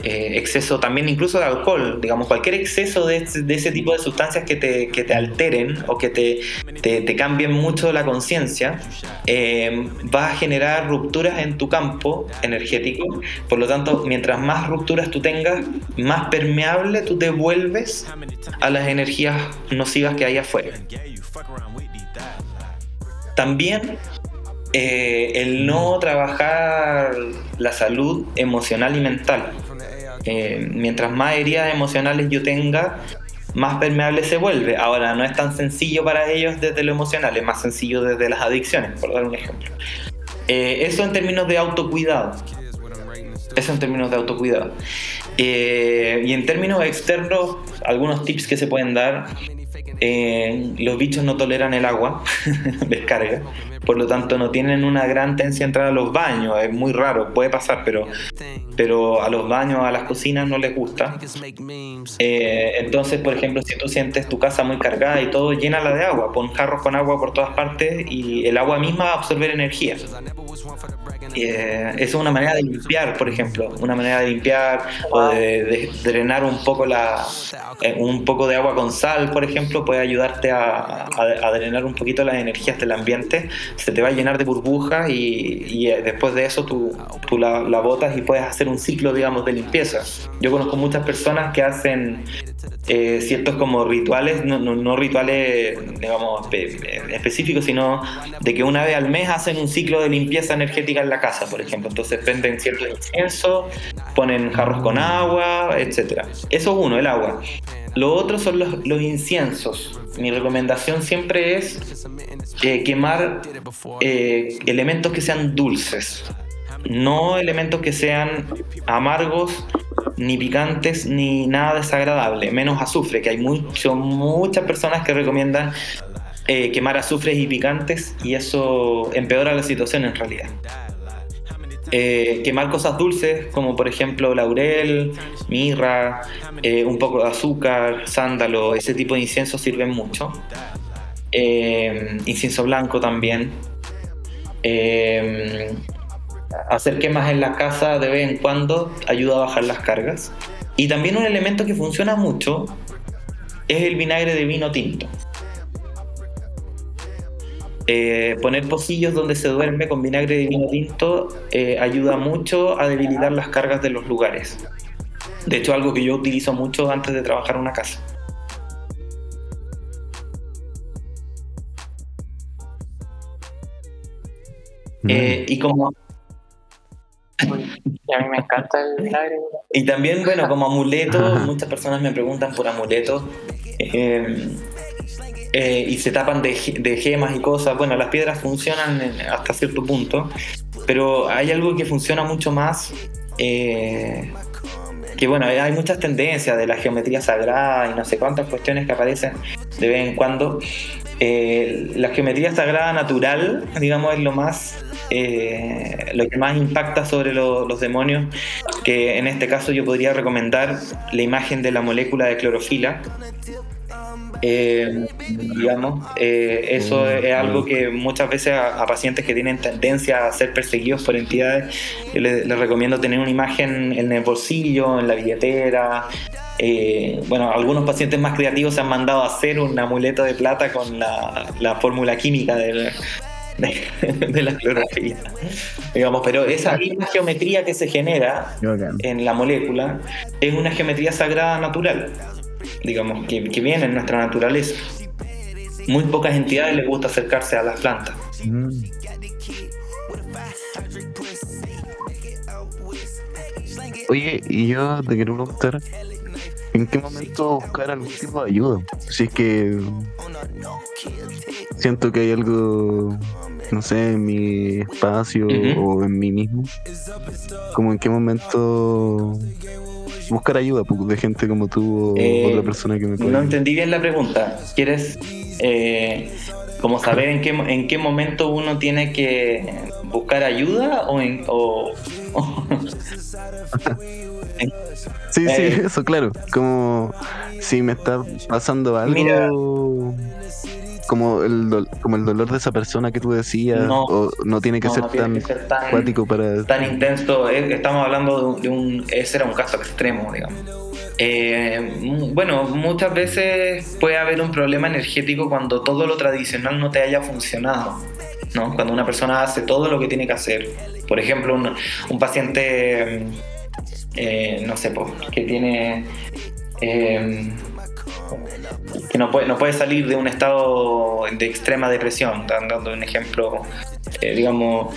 Speaker 4: eh, exceso también incluso de alcohol, digamos, cualquier exceso de, ese- de ese tipo de sustancias que te, que te alteren o que te, te, cambien mucho la conciencia, eh, va a generar rupturas en tu campo energético. Por lo tanto, mientras más rupturas tú tengas, más permeable tú te vuelves a las energías nocivas que hay afuera. También eh, el no trabajar la salud emocional y mental. Eh, mientras más heridas emocionales yo tenga, más permeable se vuelve. Ahora, no es tan sencillo para ellos desde lo emocional, es más sencillo desde las adicciones, por dar un ejemplo. Eh, eso en términos de autocuidado. Eso en términos de autocuidado. Eh, y en términos externos, algunos tips que se pueden dar. Los bichos no toleran el agua, descarga, por lo tanto no tienen una gran tendencia a entrar a los baños, es muy raro, puede pasar, pero, pero a los baños, a las cocinas no les gusta. Eh, entonces, por ejemplo, si tú sientes tu casa muy cargada y todo, llénala de agua, pon jarros con agua por todas partes y el agua misma va a absorber energía. Eh, es una manera de limpiar, por ejemplo, una manera de limpiar o de, de drenar un poco la, eh, un poco de agua con sal, por ejemplo, puede ayudarte a, a- a drenar un poquito las energías del ambiente. Se te va a llenar de burbujas y, eh, después de eso tú, tú la, la botas y puedes hacer un ciclo, digamos, de limpieza. Yo conozco muchas personas que hacen eh, ciertos como rituales, no, no- rituales, digamos, espe- específicos, sino de que una vez al mes hacen un ciclo de limpieza energética en la casa, por ejemplo. Entonces prenden ciertos inciensos, ponen jarros con agua, etc. Eso es uno, el agua. Lo otro son los, inciensos. Mi recomendación siempre es eh, quemar eh, elementos que sean dulces, no elementos que sean amargos, ni picantes, ni nada desagradable, menos azufre, que hay mucho, muchas personas que recomiendan eh, quemar azufres y picantes y eso empeora la situación en realidad. Eh, quemar cosas dulces como por ejemplo laurel, mirra, eh, un poco de azúcar, sándalo, ese tipo de inciensos sirven mucho. Eh, incienso blanco también. Hacer quemas en la casa de vez en cuando ayuda a bajar las cargas. Y también un elemento que funciona mucho es el vinagre de vino tinto. Eh, poner pocillos donde se duerme con vinagre de vino tinto eh, ayuda mucho a debilitar las cargas de los lugares. De hecho, algo que yo utilizo mucho antes de trabajar una casa. Eh, y como
Speaker 3: Y a mí me encanta el vinagre.
Speaker 4: Y también, bueno, como amuleto, muchas personas me preguntan por amuletos eh, eh, y se tapan de, de gemas y cosas. Bueno, las piedras funcionan hasta cierto punto, pero hay algo que funciona mucho más. eh, que bueno, hay muchas tendencias de la geometría sagrada y no sé cuántas cuestiones que aparecen de vez en cuando. Eh, la geometría sagrada natural, digamos, es lo más eh, lo que más impacta sobre lo- los demonios, que en este caso yo podría recomendar la imagen de la molécula de clorofila. Eh, digamos, eh, eso es algo que muchas veces a, a pacientes que tienen tendencia a ser perseguidos por entidades, yo les, les recomiendo tener una imagen en el bolsillo, en la billetera. Eh, bueno, algunos pacientes más creativos se han mandado a hacer un amuleto de plata con la, la fórmula química del, de, de la clorofila. Digamos, pero esa misma geometría que se genera en la molécula es una geometría sagrada natural, digamos, que, que viene en nuestra naturaleza. Muy pocas entidades les gusta acercarse a las plantas.
Speaker 1: Mm. Oye, y yo te quiero preguntar, ¿en qué momento buscar algún tipo de ayuda? Si es que siento que hay algo, no sé, en mi espacio o en mí mismo, como en qué momento buscar ayuda pues, de gente como tú o
Speaker 4: Eh,
Speaker 1: otra persona que me pueda
Speaker 4: No entendí bien la pregunta. ¿Quieres eh, como saber en qué, en qué momento uno tiene que buscar ayuda o en... O, o-
Speaker 1: Sí, sí,
Speaker 4: eh,
Speaker 1: eso, claro. Como si me está pasando algo.
Speaker 4: Mira.
Speaker 1: Como el, dol- como el dolor de esa persona que tú decías,
Speaker 4: No,
Speaker 1: o no tiene que
Speaker 4: no,
Speaker 1: ser
Speaker 4: no tiene
Speaker 1: tan
Speaker 4: que ser tan-
Speaker 1: acuático para.
Speaker 4: tan intenso. eh, Estamos hablando de un, de un- Ese era un caso extremo, digamos. Eh, bueno, muchas veces puede haber un problema energético cuando todo lo tradicional no te haya funcionado. ¿no? Cuando una persona hace todo lo que tiene que hacer. Por ejemplo, un, un paciente, eh, no sé, que tiene... eh, que no puede, no puede salir de un estado de extrema depresión, dan- dando un ejemplo, eh, digamos,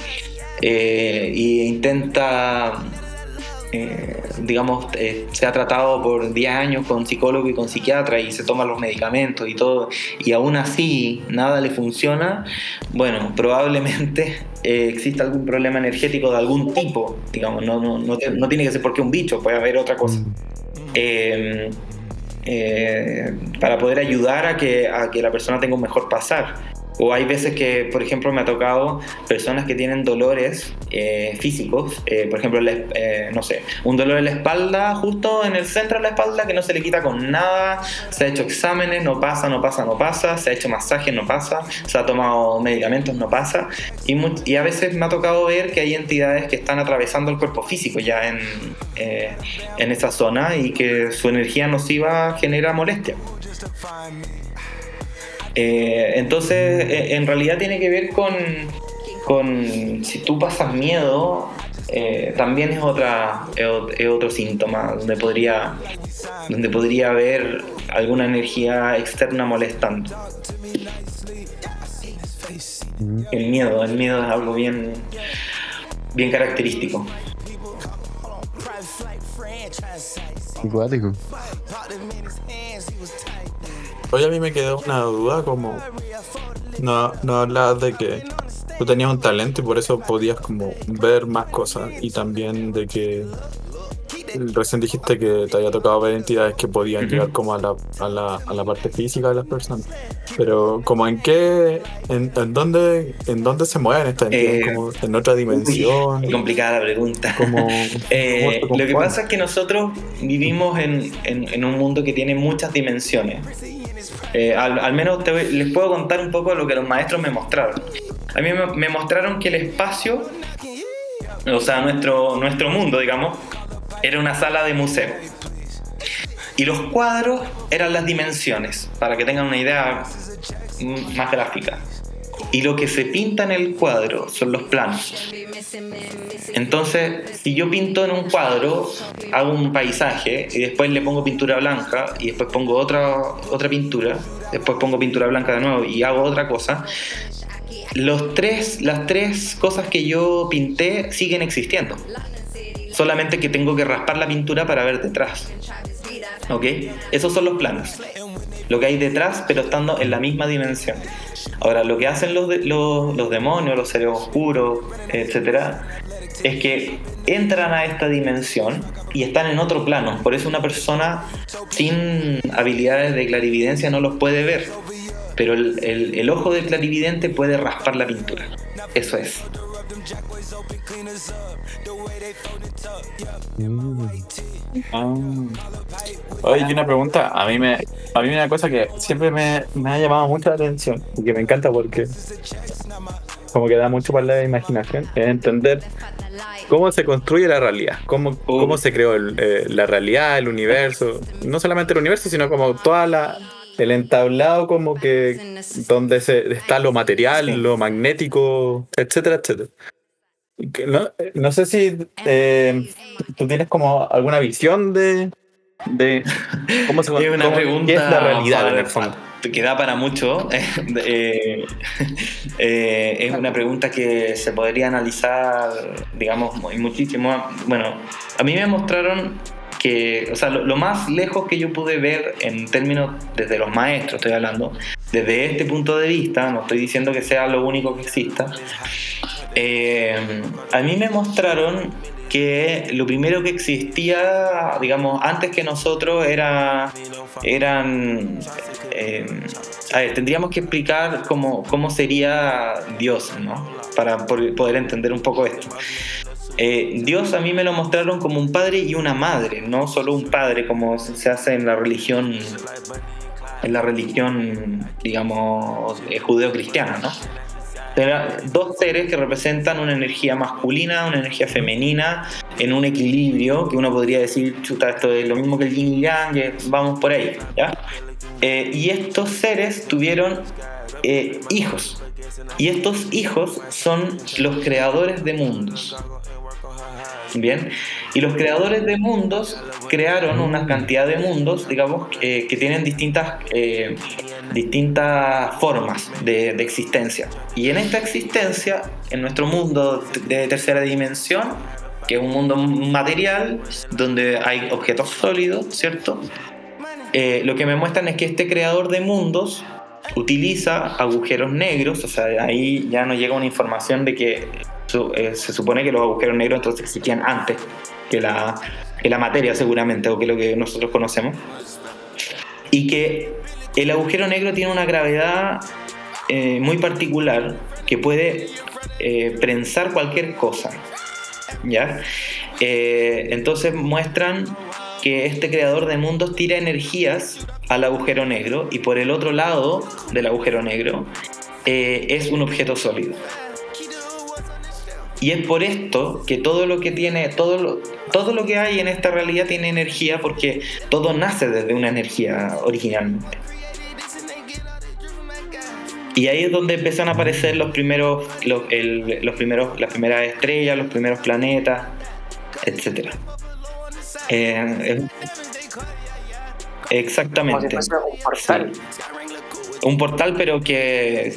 Speaker 4: eh, y intenta, eh, digamos, eh, se ha tratado por 10 años con psicólogo y con psiquiatra y se toma los medicamentos y todo, y aún así nada le funciona, bueno, probablemente eh, exista algún problema energético de algún tipo, digamos, no, no, no, no tiene que ser porque un bicho, puede haber otra cosa. Eh, para poder ayudar a que, a que la persona tenga un mejor pasar. O hay veces que, por ejemplo, me ha tocado personas que tienen dolores eh, físicos, eh, por ejemplo, eh, no sé, un dolor en la espalda, justo en el centro de la espalda, que no se le quita con nada, se ha hecho exámenes, no pasa, no pasa, no pasa, se ha hecho masaje, no pasa, se ha tomado medicamentos, no pasa, y, y a veces me ha tocado ver que hay entidades que están atravesando el cuerpo físico ya en, eh, en esa zona y que su energía nociva genera molestia. Eh, entonces, eh, en realidad tiene que ver con, con si tú pasas miedo, eh, también es, otra, es otro síntoma donde podría, donde podría haber alguna energía externa molestando.
Speaker 1: Mm.
Speaker 4: El miedo, el miedo es algo bien, bien característico.
Speaker 1: Acuático.
Speaker 2: Oye, a mí me quedó una duda como... No, no hablabas de que tú tenías un talento y por eso podías como ver más cosas y también de que recién dijiste que te había tocado ver entidades que podían llegar como a la, a, la, a la parte física de las personas. Pero como en qué, en, en dónde, en dónde se mueven estas entidades,
Speaker 4: Eh,
Speaker 2: como en otra dimensión,
Speaker 4: Qué complicada la pregunta.
Speaker 2: como
Speaker 4: Eh,
Speaker 2: ¿cómo se
Speaker 4: lo que pasa es que nosotros vivimos en, en- en un mundo que tiene muchas dimensiones. Eh, al, al menos te les puedo contar un poco lo que los maestros me mostraron. A mí me, me mostraron que el espacio, o sea, nuestro, nuestro mundo, digamos, era una sala de museo. Y los cuadros eran las dimensiones, para que tengan una idea mm, más gráfica. Y lo que se pinta en el cuadro son los planos. Entonces, si yo pinto en un cuadro, hago un paisaje y después le pongo pintura blanca y después pongo otra, otra pintura, después pongo pintura blanca de nuevo y hago otra cosa, los tres, las tres cosas que yo pinté siguen existiendo. Solamente que tengo que raspar la pintura para ver detrás. ¿Ok? Esos son los planos. Lo que hay detrás, pero estando en la misma dimensión. Ahora, lo que hacen los, los demonios, los seres oscuros, etcétera, es que entran a esta dimensión y están en otro plano. Por eso una persona sin habilidades de clarividencia no los puede ver. Pero el, el- el ojo del clarividente puede raspar la pintura. Eso es.
Speaker 2: Ah. Oye, y una pregunta, a mí me, a mí una cosa que siempre me, me ha llamado mucho la atención y que me encanta porque como que da mucho para la imaginación, es entender cómo se construye la realidad, cómo, cómo se creó el, eh, la realidad, el universo, no solamente el universo, sino como toda la el entablado como que donde se, está lo material, lo magnético, etcétera, etcétera. No, no sé si eh, tú tienes como alguna visión de, de cómo se
Speaker 4: una
Speaker 2: cómo-
Speaker 4: pregunta
Speaker 2: qué es la realidad en el fondo.
Speaker 4: que da para mucho. Eh, eh, es una pregunta que se podría analizar, digamos, muchísimo. Bueno, a mí me mostraron que, o sea, lo, más lejos que yo pude ver en términos desde los maestros, estoy hablando, desde este punto de vista, no estoy diciendo que sea lo único que exista, eh, a mí me mostraron que lo primero que existía, digamos, antes que nosotros era, eran... Eh, a ver, tendríamos que explicar cómo, cómo sería Dios, ¿no? Para poder entender un poco esto. Eh, Dios a mí me lo mostraron como un padre y una madre, no solo un padre como se hace en la religión, en la religión, digamos, judeo-cristiana, ¿no? Dos seres que representan una energía masculina, una energía femenina, en un equilibrio, que uno podría decir, chuta, esto es lo mismo que el yin y yang, vamos por ahí, ¿ya? Eh, y estos seres tuvieron eh, hijos, y estos hijos son los creadores de mundos. Bien, y los creadores de mundos crearon una cantidad de mundos, digamos, que tienen distintas, eh, distintas formas de, existencia. Y en esta existencia, en nuestro mundo de tercera dimensión, que es un mundo material, donde hay objetos sólidos, ¿cierto? Eh, lo que me muestran es que este creador de mundos utiliza agujeros negros, o sea, ahí ya nos llega una información de que eh, se supone que los agujeros negros entonces existían antes que la, la materia seguramente, o que lo que nosotros conocemos. Y que el agujero negro tiene una gravedad eh, muy particular que puede eh, prensar cualquier cosa. ¿ya? entonces muestran que este creador de mundos tira energías al agujero negro y por el otro lado del agujero negro es un objeto sólido. Y es por esto que todo lo que tiene, todo todo lo que hay en esta realidad tiene energía porque todo nace desde una energía originalmente. Y ahí es donde empiezan a aparecer los primeros, los, primeros, las primeras estrellas, los primeros planetas, etc. Eh, exactamente un portal pero que,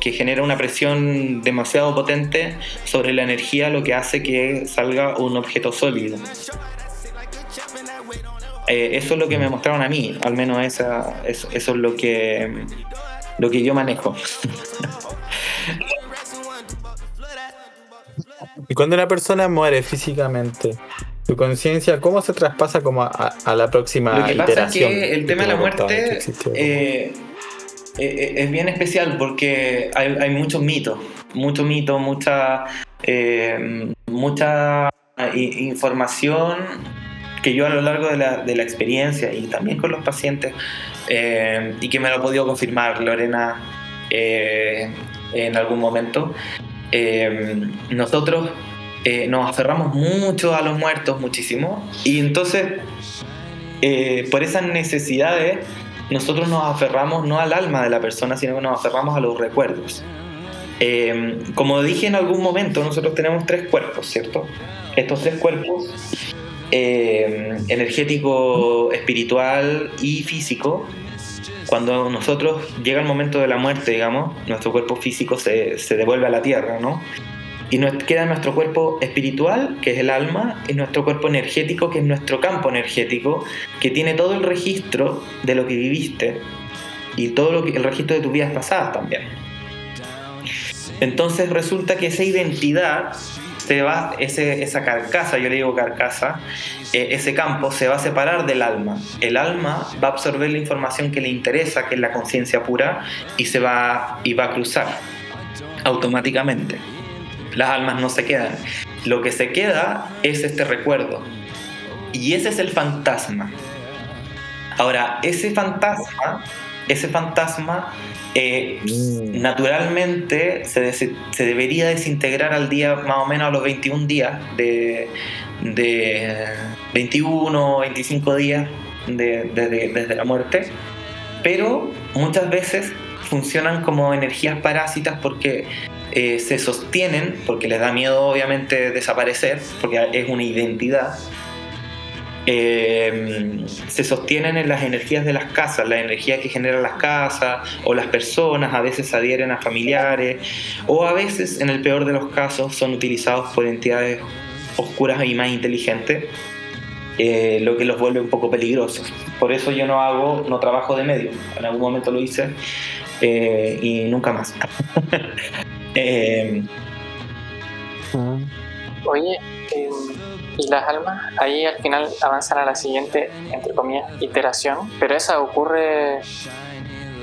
Speaker 4: genera una presión demasiado potente sobre la energía, lo que hace que salga un objeto sólido. Eh, eso es lo que me mostraron a mí, al menos esa, eso, es lo que, lo que yo manejo.
Speaker 2: y cuando una persona muere físicamente, tu conciencia, ¿cómo se traspasa como a, la próxima
Speaker 4: lo que
Speaker 2: iteración?
Speaker 4: Pasa es que el tema de la muerte eh, eh, es bien especial porque hay, hay muchos mitos, muchos mitos, mucha, eh, mucha información que yo a lo largo de la, de la experiencia y también con los pacientes, y que me lo ha podido confirmar Lorena en algún momento, nosotros nos aferramos mucho a los muertos, muchísimo, y entonces por esas necesidades nosotros nos aferramos no al alma de la persona, sino que nos aferramos a los recuerdos. Eh, como dije en algún momento, nosotros tenemos tres cuerpos, ¿cierto? Estos tres cuerpos, eh, energético, espiritual y físico, cuando nosotros llega el momento de la muerte, digamos, nuestro cuerpo físico se, se devuelve a la tierra, ¿no? Y nos queda nuestro cuerpo espiritual, que es el alma, y nuestro cuerpo energético, que es nuestro campo energético, que tiene todo el registro de lo que viviste y todo lo que, el registro de tus vidas pasadas también. Entonces resulta que esa identidad se va, ese, esa carcasa, yo le digo carcasa, eh, ese campo se va a separar del alma. El alma va a absorber la información que le interesa, que es la conciencia pura, y se va, y va a cruzar automáticamente las almas no se quedan. Lo que se queda es este recuerdo. Y ese es el fantasma. Ahora, ese fantasma, ese fantasma eh, mm. naturalmente se, se, debería desintegrar al día, más o menos a los 21 días, de, de 21 25 días desde la muerte. Pero muchas veces funcionan como energías parásitas porque eh, se sostienen, porque les da miedo obviamente desaparecer, porque es una identidad, eh, se sostienen en las energías de las casas, la energía que generan las casas o las personas, a veces adhieren a familiares o a veces, en el peor de los casos, son utilizados por entidades oscuras y más inteligentes, eh, lo que los vuelve un poco peligrosos. Por eso yo no hago, no trabajo de medio. En algún momento lo hice eh, y nunca más. Eh,
Speaker 3: Oye, eh, y las almas ahí al final avanzan a la siguiente, entre comillas, iteración, pero esa ocurre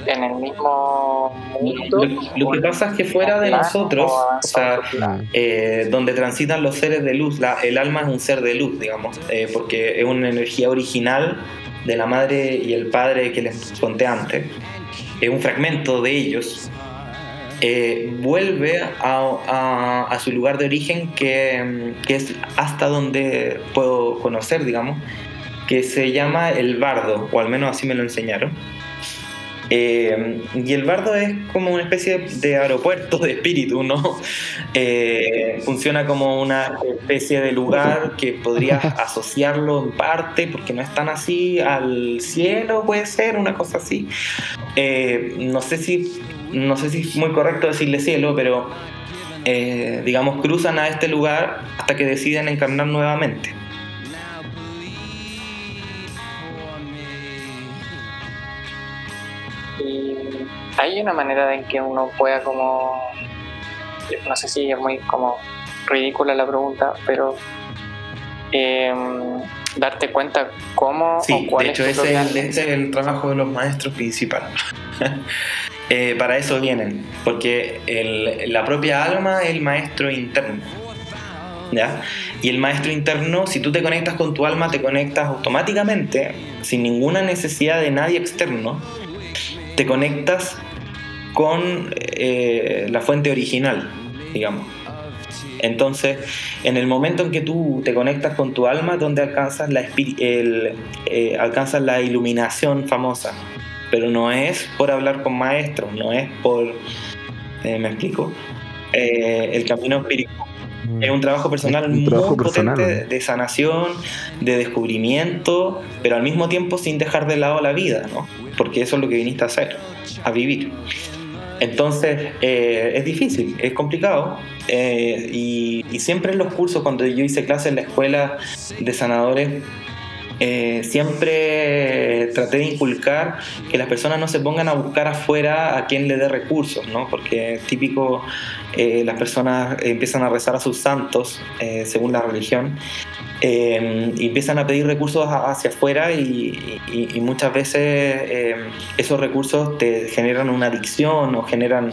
Speaker 3: en el mismo mundo.
Speaker 4: lo, lo que pasa es que fuera de nosotros,
Speaker 3: o
Speaker 4: sea, eh, donde transitan los seres de luz. La- el alma es un ser de luz, digamos, eh, porque es una energía original de la madre y el padre que les conté antes. Es un fragmento de ellos. Eh, vuelve a, a- a su lugar de origen que, que es hasta donde puedo conocer, digamos, que se llama el bardo, o al menos así me lo enseñaron. Eh, y el bardo es como una especie de aeropuerto de espíritu, ¿no? Eh, funciona como una especie de lugar que podrías asociarlo en parte, porque no es tan así, al cielo, puede ser, una cosa así. Eh, no sé si no sé si es muy correcto decirle cielo, pero eh, digamos cruzan a este lugar hasta que deciden encarnar nuevamente.
Speaker 3: Y hay una manera en que uno pueda como, no sé si es muy como ridícula la pregunta, pero em, darte cuenta cómo
Speaker 4: Sí,
Speaker 3: o cuál
Speaker 4: de
Speaker 3: es
Speaker 4: hecho
Speaker 3: tu
Speaker 4: ese es, el, ese es el trabajo de los maestros principal. Eh, para eso vienen, porque la propia alma es el maestro interno. ¿Ya? Y el maestro interno, si tú te conectas con tu alma, te conectas automáticamente, sin ninguna necesidad de nadie externo, te conectas con eh, la fuente original, digamos. Entonces, en el momento en que tú te conectas con tu alma, donde eh, alcanzas la iluminación famosa. Pero no es por hablar con maestros, no es por... eh, ¿Me explico? Eh, el camino espiritual es un trabajo personal
Speaker 1: Un
Speaker 4: muy
Speaker 1: trabajo
Speaker 4: potente
Speaker 1: personal.
Speaker 4: de sanación, de descubrimiento, pero al mismo tiempo sin dejar de lado la vida, ¿no? Porque eso es lo que viniste a hacer, a vivir. Entonces, eh, es difícil, es complicado. eh, y, y siempre en los cursos, cuando yo hice clases en la escuela de sanadores, eh, siempre traté de inculcar que las personas no se pongan a buscar afuera a quien le dé recursos, ¿no? Porque típico, eh, las personas empiezan a rezar a sus santos, eh, según la religión, eh, y empiezan a pedir recursos hacia afuera y, y- y muchas veces eh, esos recursos te generan una adicción o generan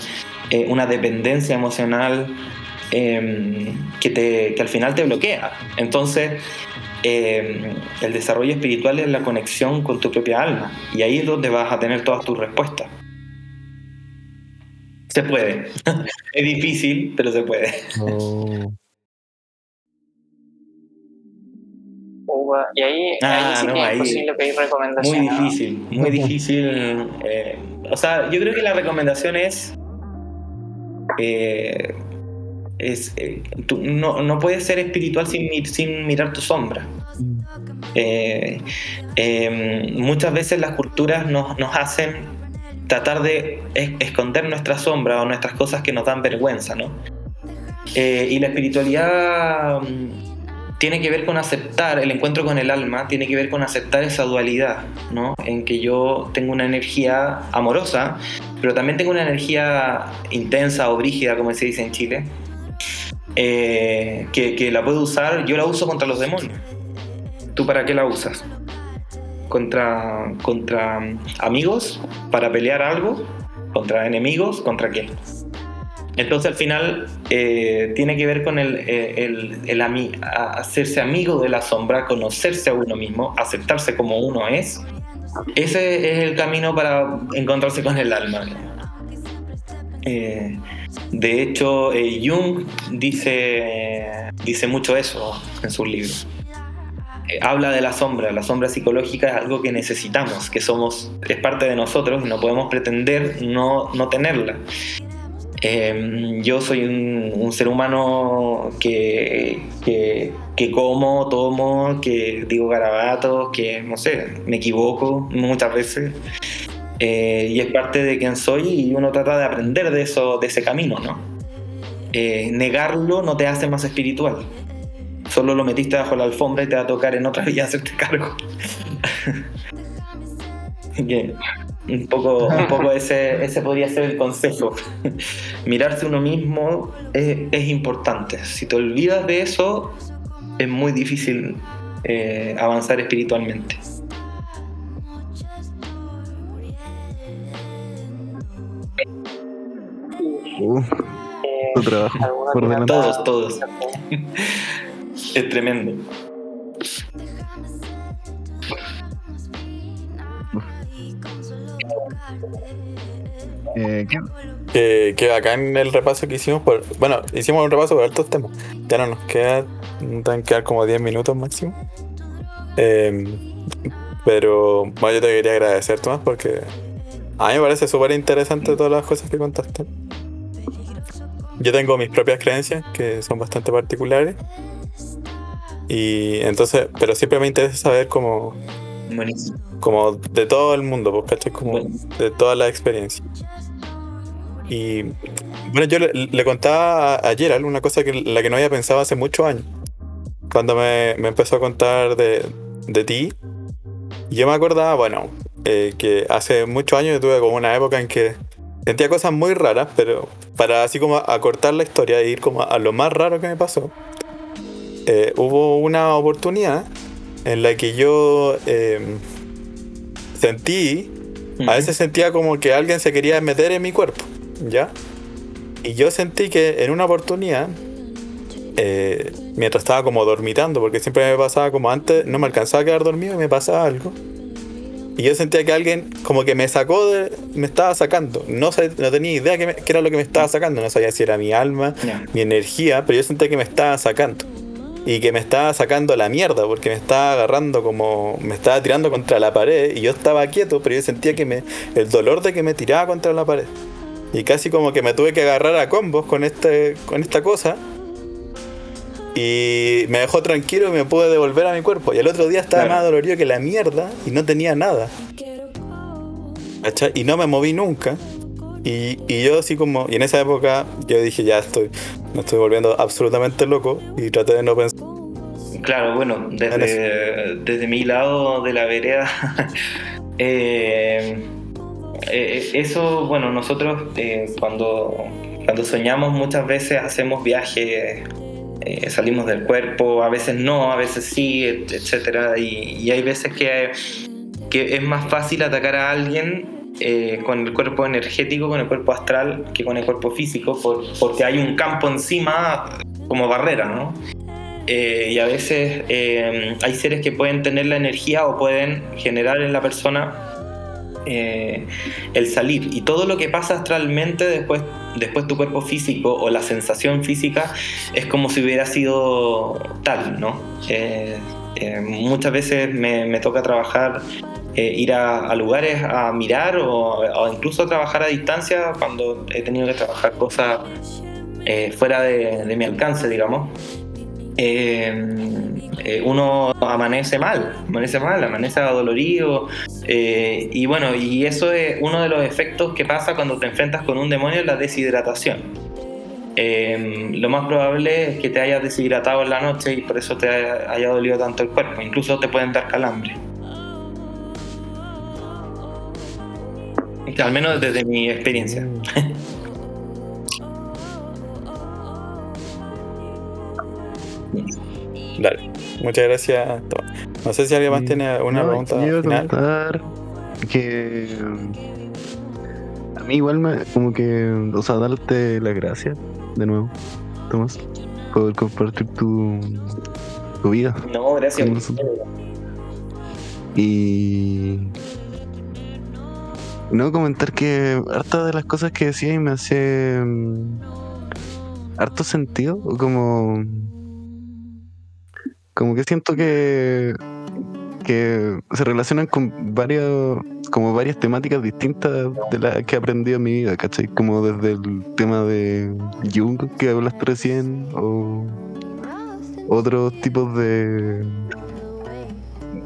Speaker 4: eh, una dependencia emocional que, te, que al final te bloquea. Entonces, eh, el desarrollo espiritual es la conexión con tu propia alma y ahí es donde vas a tener todas tus respuestas. Se puede. es difícil, pero se puede.
Speaker 1: Oh.
Speaker 3: uva. Y ahí,
Speaker 4: Ah,
Speaker 3: ahí sí
Speaker 4: no,
Speaker 3: que es
Speaker 4: ahí-
Speaker 3: imposible pedir
Speaker 4: Muy
Speaker 3: recomendaciones. ¿no?
Speaker 4: difícil, muy difícil. eh, o sea, yo creo que la recomendación es. eh, es eh, no, no puedes ser espiritual sin, mi- sin mirar tu sombra. Eh, eh, muchas veces las culturas nos, hacen tratar de es- esconder nuestra sombra o nuestras cosas que nos dan vergüenza, ¿no? Eh, y la espiritualidad mm, tiene que ver con aceptar, el encuentro con el alma tiene que ver con aceptar esa dualidad, ¿no? En que yo tengo una energía amorosa, pero también tengo una energía intensa o brígida, como se dice en Chile, eh, que, la puedo usar, yo la uso contra los demonios. ¿Tú para qué la usas? ¿Contra, contra amigos? ¿Para pelear algo? ¿Contra enemigos? ¿Contra qué? Entonces al final eh, tiene que ver con el, eh, el- hacerse amigo de la sombra, conocerse a uno mismo, aceptarse como uno es. Ese es el camino para encontrarse con el alma. Eh, de hecho, eh, Jung dice, dice mucho eso en sus libros. Eh, habla de la sombra, la sombra psicológica es algo que necesitamos, que somos, es parte de nosotros y no podemos pretender no, no tenerla. Eh, yo soy un, un ser humano que, que, que como, tomo, que digo garabatos, que no sé, me equivoco muchas veces. Eh, y es parte de quien soy y uno trata de aprender de eso, de ese camino, ¿no? Eh, negarlo no te hace más espiritual. Solo lo metiste bajo la alfombra y te va a tocar en otra vida hacerte cargo. Que un poco, un poco ese, ese podría ser el consejo. Mirarse uno mismo es, es importante. Si te olvidas de eso, es muy difícil eh, avanzar espiritualmente.
Speaker 1: Uh,
Speaker 3: Eh,
Speaker 1: tu trabajo.
Speaker 3: ¿alguna
Speaker 1: Por delante.
Speaker 4: Todos, todos. Es tremendo.
Speaker 1: Eh, ¿qué?
Speaker 2: Que, que bacán el repaso que hicimos. Por, bueno, hicimos un repaso por altos temas. Ya no nos queda. Nos deben quedar como 10 minutos máximo. Eh, pero bueno, yo te quería agradecer, Tomás, porque a mí me parece súper interesante todas las cosas que contaste. Yo tengo mis propias creencias que son bastante particulares. Y entonces, pero siempre me interesa saber como,
Speaker 4: Buenísimo.
Speaker 2: como de todo el mundo, pues, ¿cachai? Como
Speaker 4: Bueno.
Speaker 2: de toda la experiencia. Y bueno, yo le, le contaba a, a Gerald una cosa que la que no había pensado hace muchos años. Cuando me, me empezó a contar de, de ti, yo me acordaba, bueno, eh, que hace muchos años tuve como una época en que sentía cosas muy raras, pero para así como acortar la historia e ir como a lo más raro que me pasó, eh, hubo una oportunidad en la que yo eh, sentí a veces sentía como que alguien se quería meter en mi cuerpo, ¿ya? Y yo sentí que en una oportunidad, eh, mientras estaba como dormitando, porque siempre me pasaba como antes, no me alcanzaba a quedar dormido y me pasaba algo. Y yo sentía que alguien como que me sacó de... me estaba sacando. No, sé- no tenía idea qué, me- qué era lo que me estaba sacando. No sabía si era mi alma, mi energía, pero yo sentía que me estaba sacando. Y que me estaba sacando la mierda, porque me estaba agarrando como. me estaba tirando contra la pared. Y yo estaba quieto, pero yo sentía que me. el dolor de que me tiraba contra la pared. Y casi como que me tuve que agarrar a combos con este. con esta cosa. Y me dejó tranquilo y me pude devolver a mi cuerpo. Y el otro día estaba
Speaker 4: Claro.
Speaker 2: más dolorido que la mierda y no tenía nada. ¿Cachai? Y no me moví nunca. Y, y yo así como, y en esa época yo dije, ya estoy, me estoy volviendo absolutamente loco y traté de no pensar.
Speaker 4: Claro, bueno, desde, desde mi lado de la vereda, eh, eh, eso, bueno, nosotros eh, cuando, cuando soñamos muchas veces hacemos viajes, eh, salimos del cuerpo, a veces no, a veces sí, et- etcétera, y, y hay veces que, que es más fácil atacar a alguien eh, con el cuerpo energético, con el cuerpo astral, que con el cuerpo físico, por- porque hay un campo encima como barrera, ¿no? Eh, y a veces hay seres que pueden tener la energía o pueden generar en la persona el salir. Y todo lo que pasa astralmente después, después tu cuerpo físico o la sensación física es como si hubiera sido tal, ¿no? Eh, eh, muchas veces me, toca trabajar, eh, ir a, lugares a mirar o, o incluso trabajar a distancia cuando he tenido que trabajar cosas fuera de mi alcance, digamos eh, eh, uno amanece mal, amanece mal, amanece adolorido. eh, y bueno, y eso es uno de los efectos que pasa cuando te enfrentas con un demonio, la deshidratación. Lo más probable es que te hayas deshidratado en la noche y por eso te haya, haya dolido tanto el cuerpo. Incluso te pueden dar calambre. Al menos desde mi experiencia.
Speaker 2: Dale. Muchas gracias. Tomás. No sé si alguien más tiene una
Speaker 1: No,
Speaker 2: pregunta
Speaker 1: a
Speaker 2: final.
Speaker 1: comentar que mm, a mí igual me como que, o sea, darte las gracias de nuevo, Tomás, por compartir tu, tu vida.
Speaker 4: No, gracias.
Speaker 1: Y no comentar que harta de las cosas que decía y me hace mm, harto sentido, como como que siento que que se relacionan con varias, como varias temáticas distintas de las que he aprendido en mi vida, ¿cachai? Como desde el tema de Jung que hablaste recién, o otros tipos de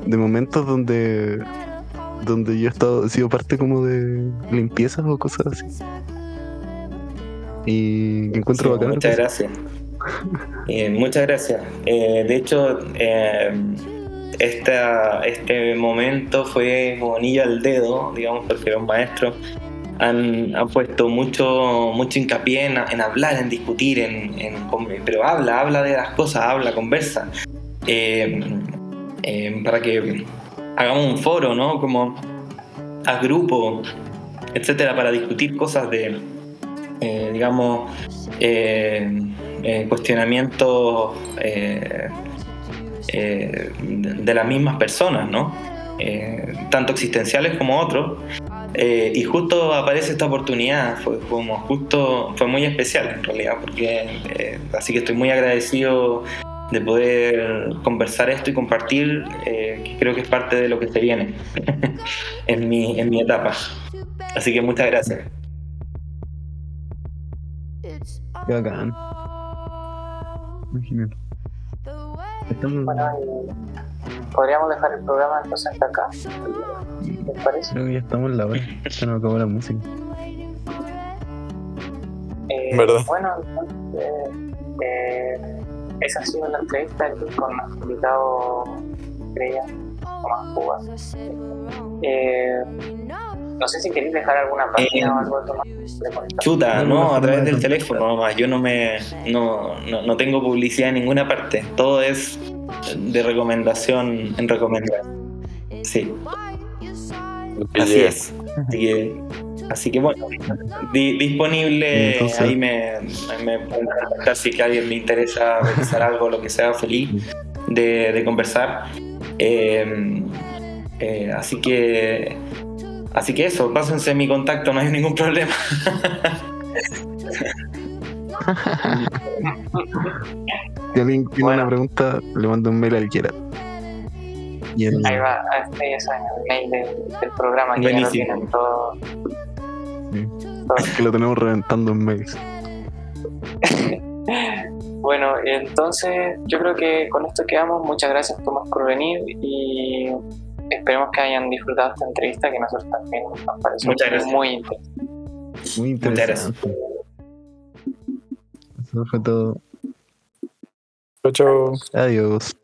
Speaker 1: de momentos donde donde yo he estado he sido parte como de limpiezas o cosas así y encuentro
Speaker 4: Sí,
Speaker 1: bacán
Speaker 4: muchas gracias. Eh, muchas gracias. Eh, de hecho, eh, este momento fue como anillo al dedo, digamos, porque los maestros han, han puesto mucho, mucho hincapié en, hablar, en discutir, en, en- pero habla, habla de las cosas, habla, conversa. Para que hagamos un foro, ¿no? Como a grupo, etcétera, para discutir cosas de, digamos, eh, cuestionamientos eh, eh, de, las mismas personas, ¿no? Eh, tanto existenciales como otros. Y justo aparece esta oportunidad, fue como justo, fue muy especial en realidad, porque así que estoy muy agradecido de poder conversar esto y compartir, que creo que es parte de lo que se viene en, mi, en mi etapa. Así que muchas gracias.
Speaker 1: Bacán. Imagínate. Estamos,
Speaker 3: Bueno, y podríamos dejar el programa entonces hasta acá. ¿Les parece?
Speaker 1: creo que ya estamos en la hora. Se nos acabó la música.
Speaker 3: Eh,
Speaker 2: ¿Verdad?
Speaker 3: Bueno, entonces, eh, esa ha sido la entrevista aquí con nuestro invitado estrella, Tomás Cuba. Eh, no sé si queréis dejar alguna página o algo, Tomás. de.
Speaker 4: Chuta,
Speaker 1: No,
Speaker 4: a través del
Speaker 1: no.
Speaker 4: teléfono nomás. Yo no me no, no, no tengo publicidad en ninguna parte. Todo es de recomendación en recomendación. Sí, así es. Así que, así que bueno, di- disponible,
Speaker 1: Entonces-
Speaker 4: ahí me, me pueden contactar si que a alguien le interesa revisar algo, lo que sea, feliz de, de conversar. Eh, eh, así que así que eso, pásense mi contacto, no hay ningún problema.
Speaker 1: Si alguien tiene
Speaker 3: Bueno.
Speaker 1: una pregunta, le mando un mail al Gerard. Y él,
Speaker 3: Ahí va, este saben, el mail del, del programa que ya lo
Speaker 4: Buenísimo.
Speaker 3: tienen todo.
Speaker 1: Sí.
Speaker 3: todo.
Speaker 1: que lo tenemos reventando en mails.
Speaker 3: Bueno, entonces yo creo que con esto quedamos. Muchas gracias Tomás por venir y esperemos que hayan disfrutado esta entrevista que nosotros también nos pareció
Speaker 4: Muchas gracias.
Speaker 3: muy interesante.
Speaker 1: Muy interesante. Eso fue todo.
Speaker 2: Chao, chao.
Speaker 1: Adiós.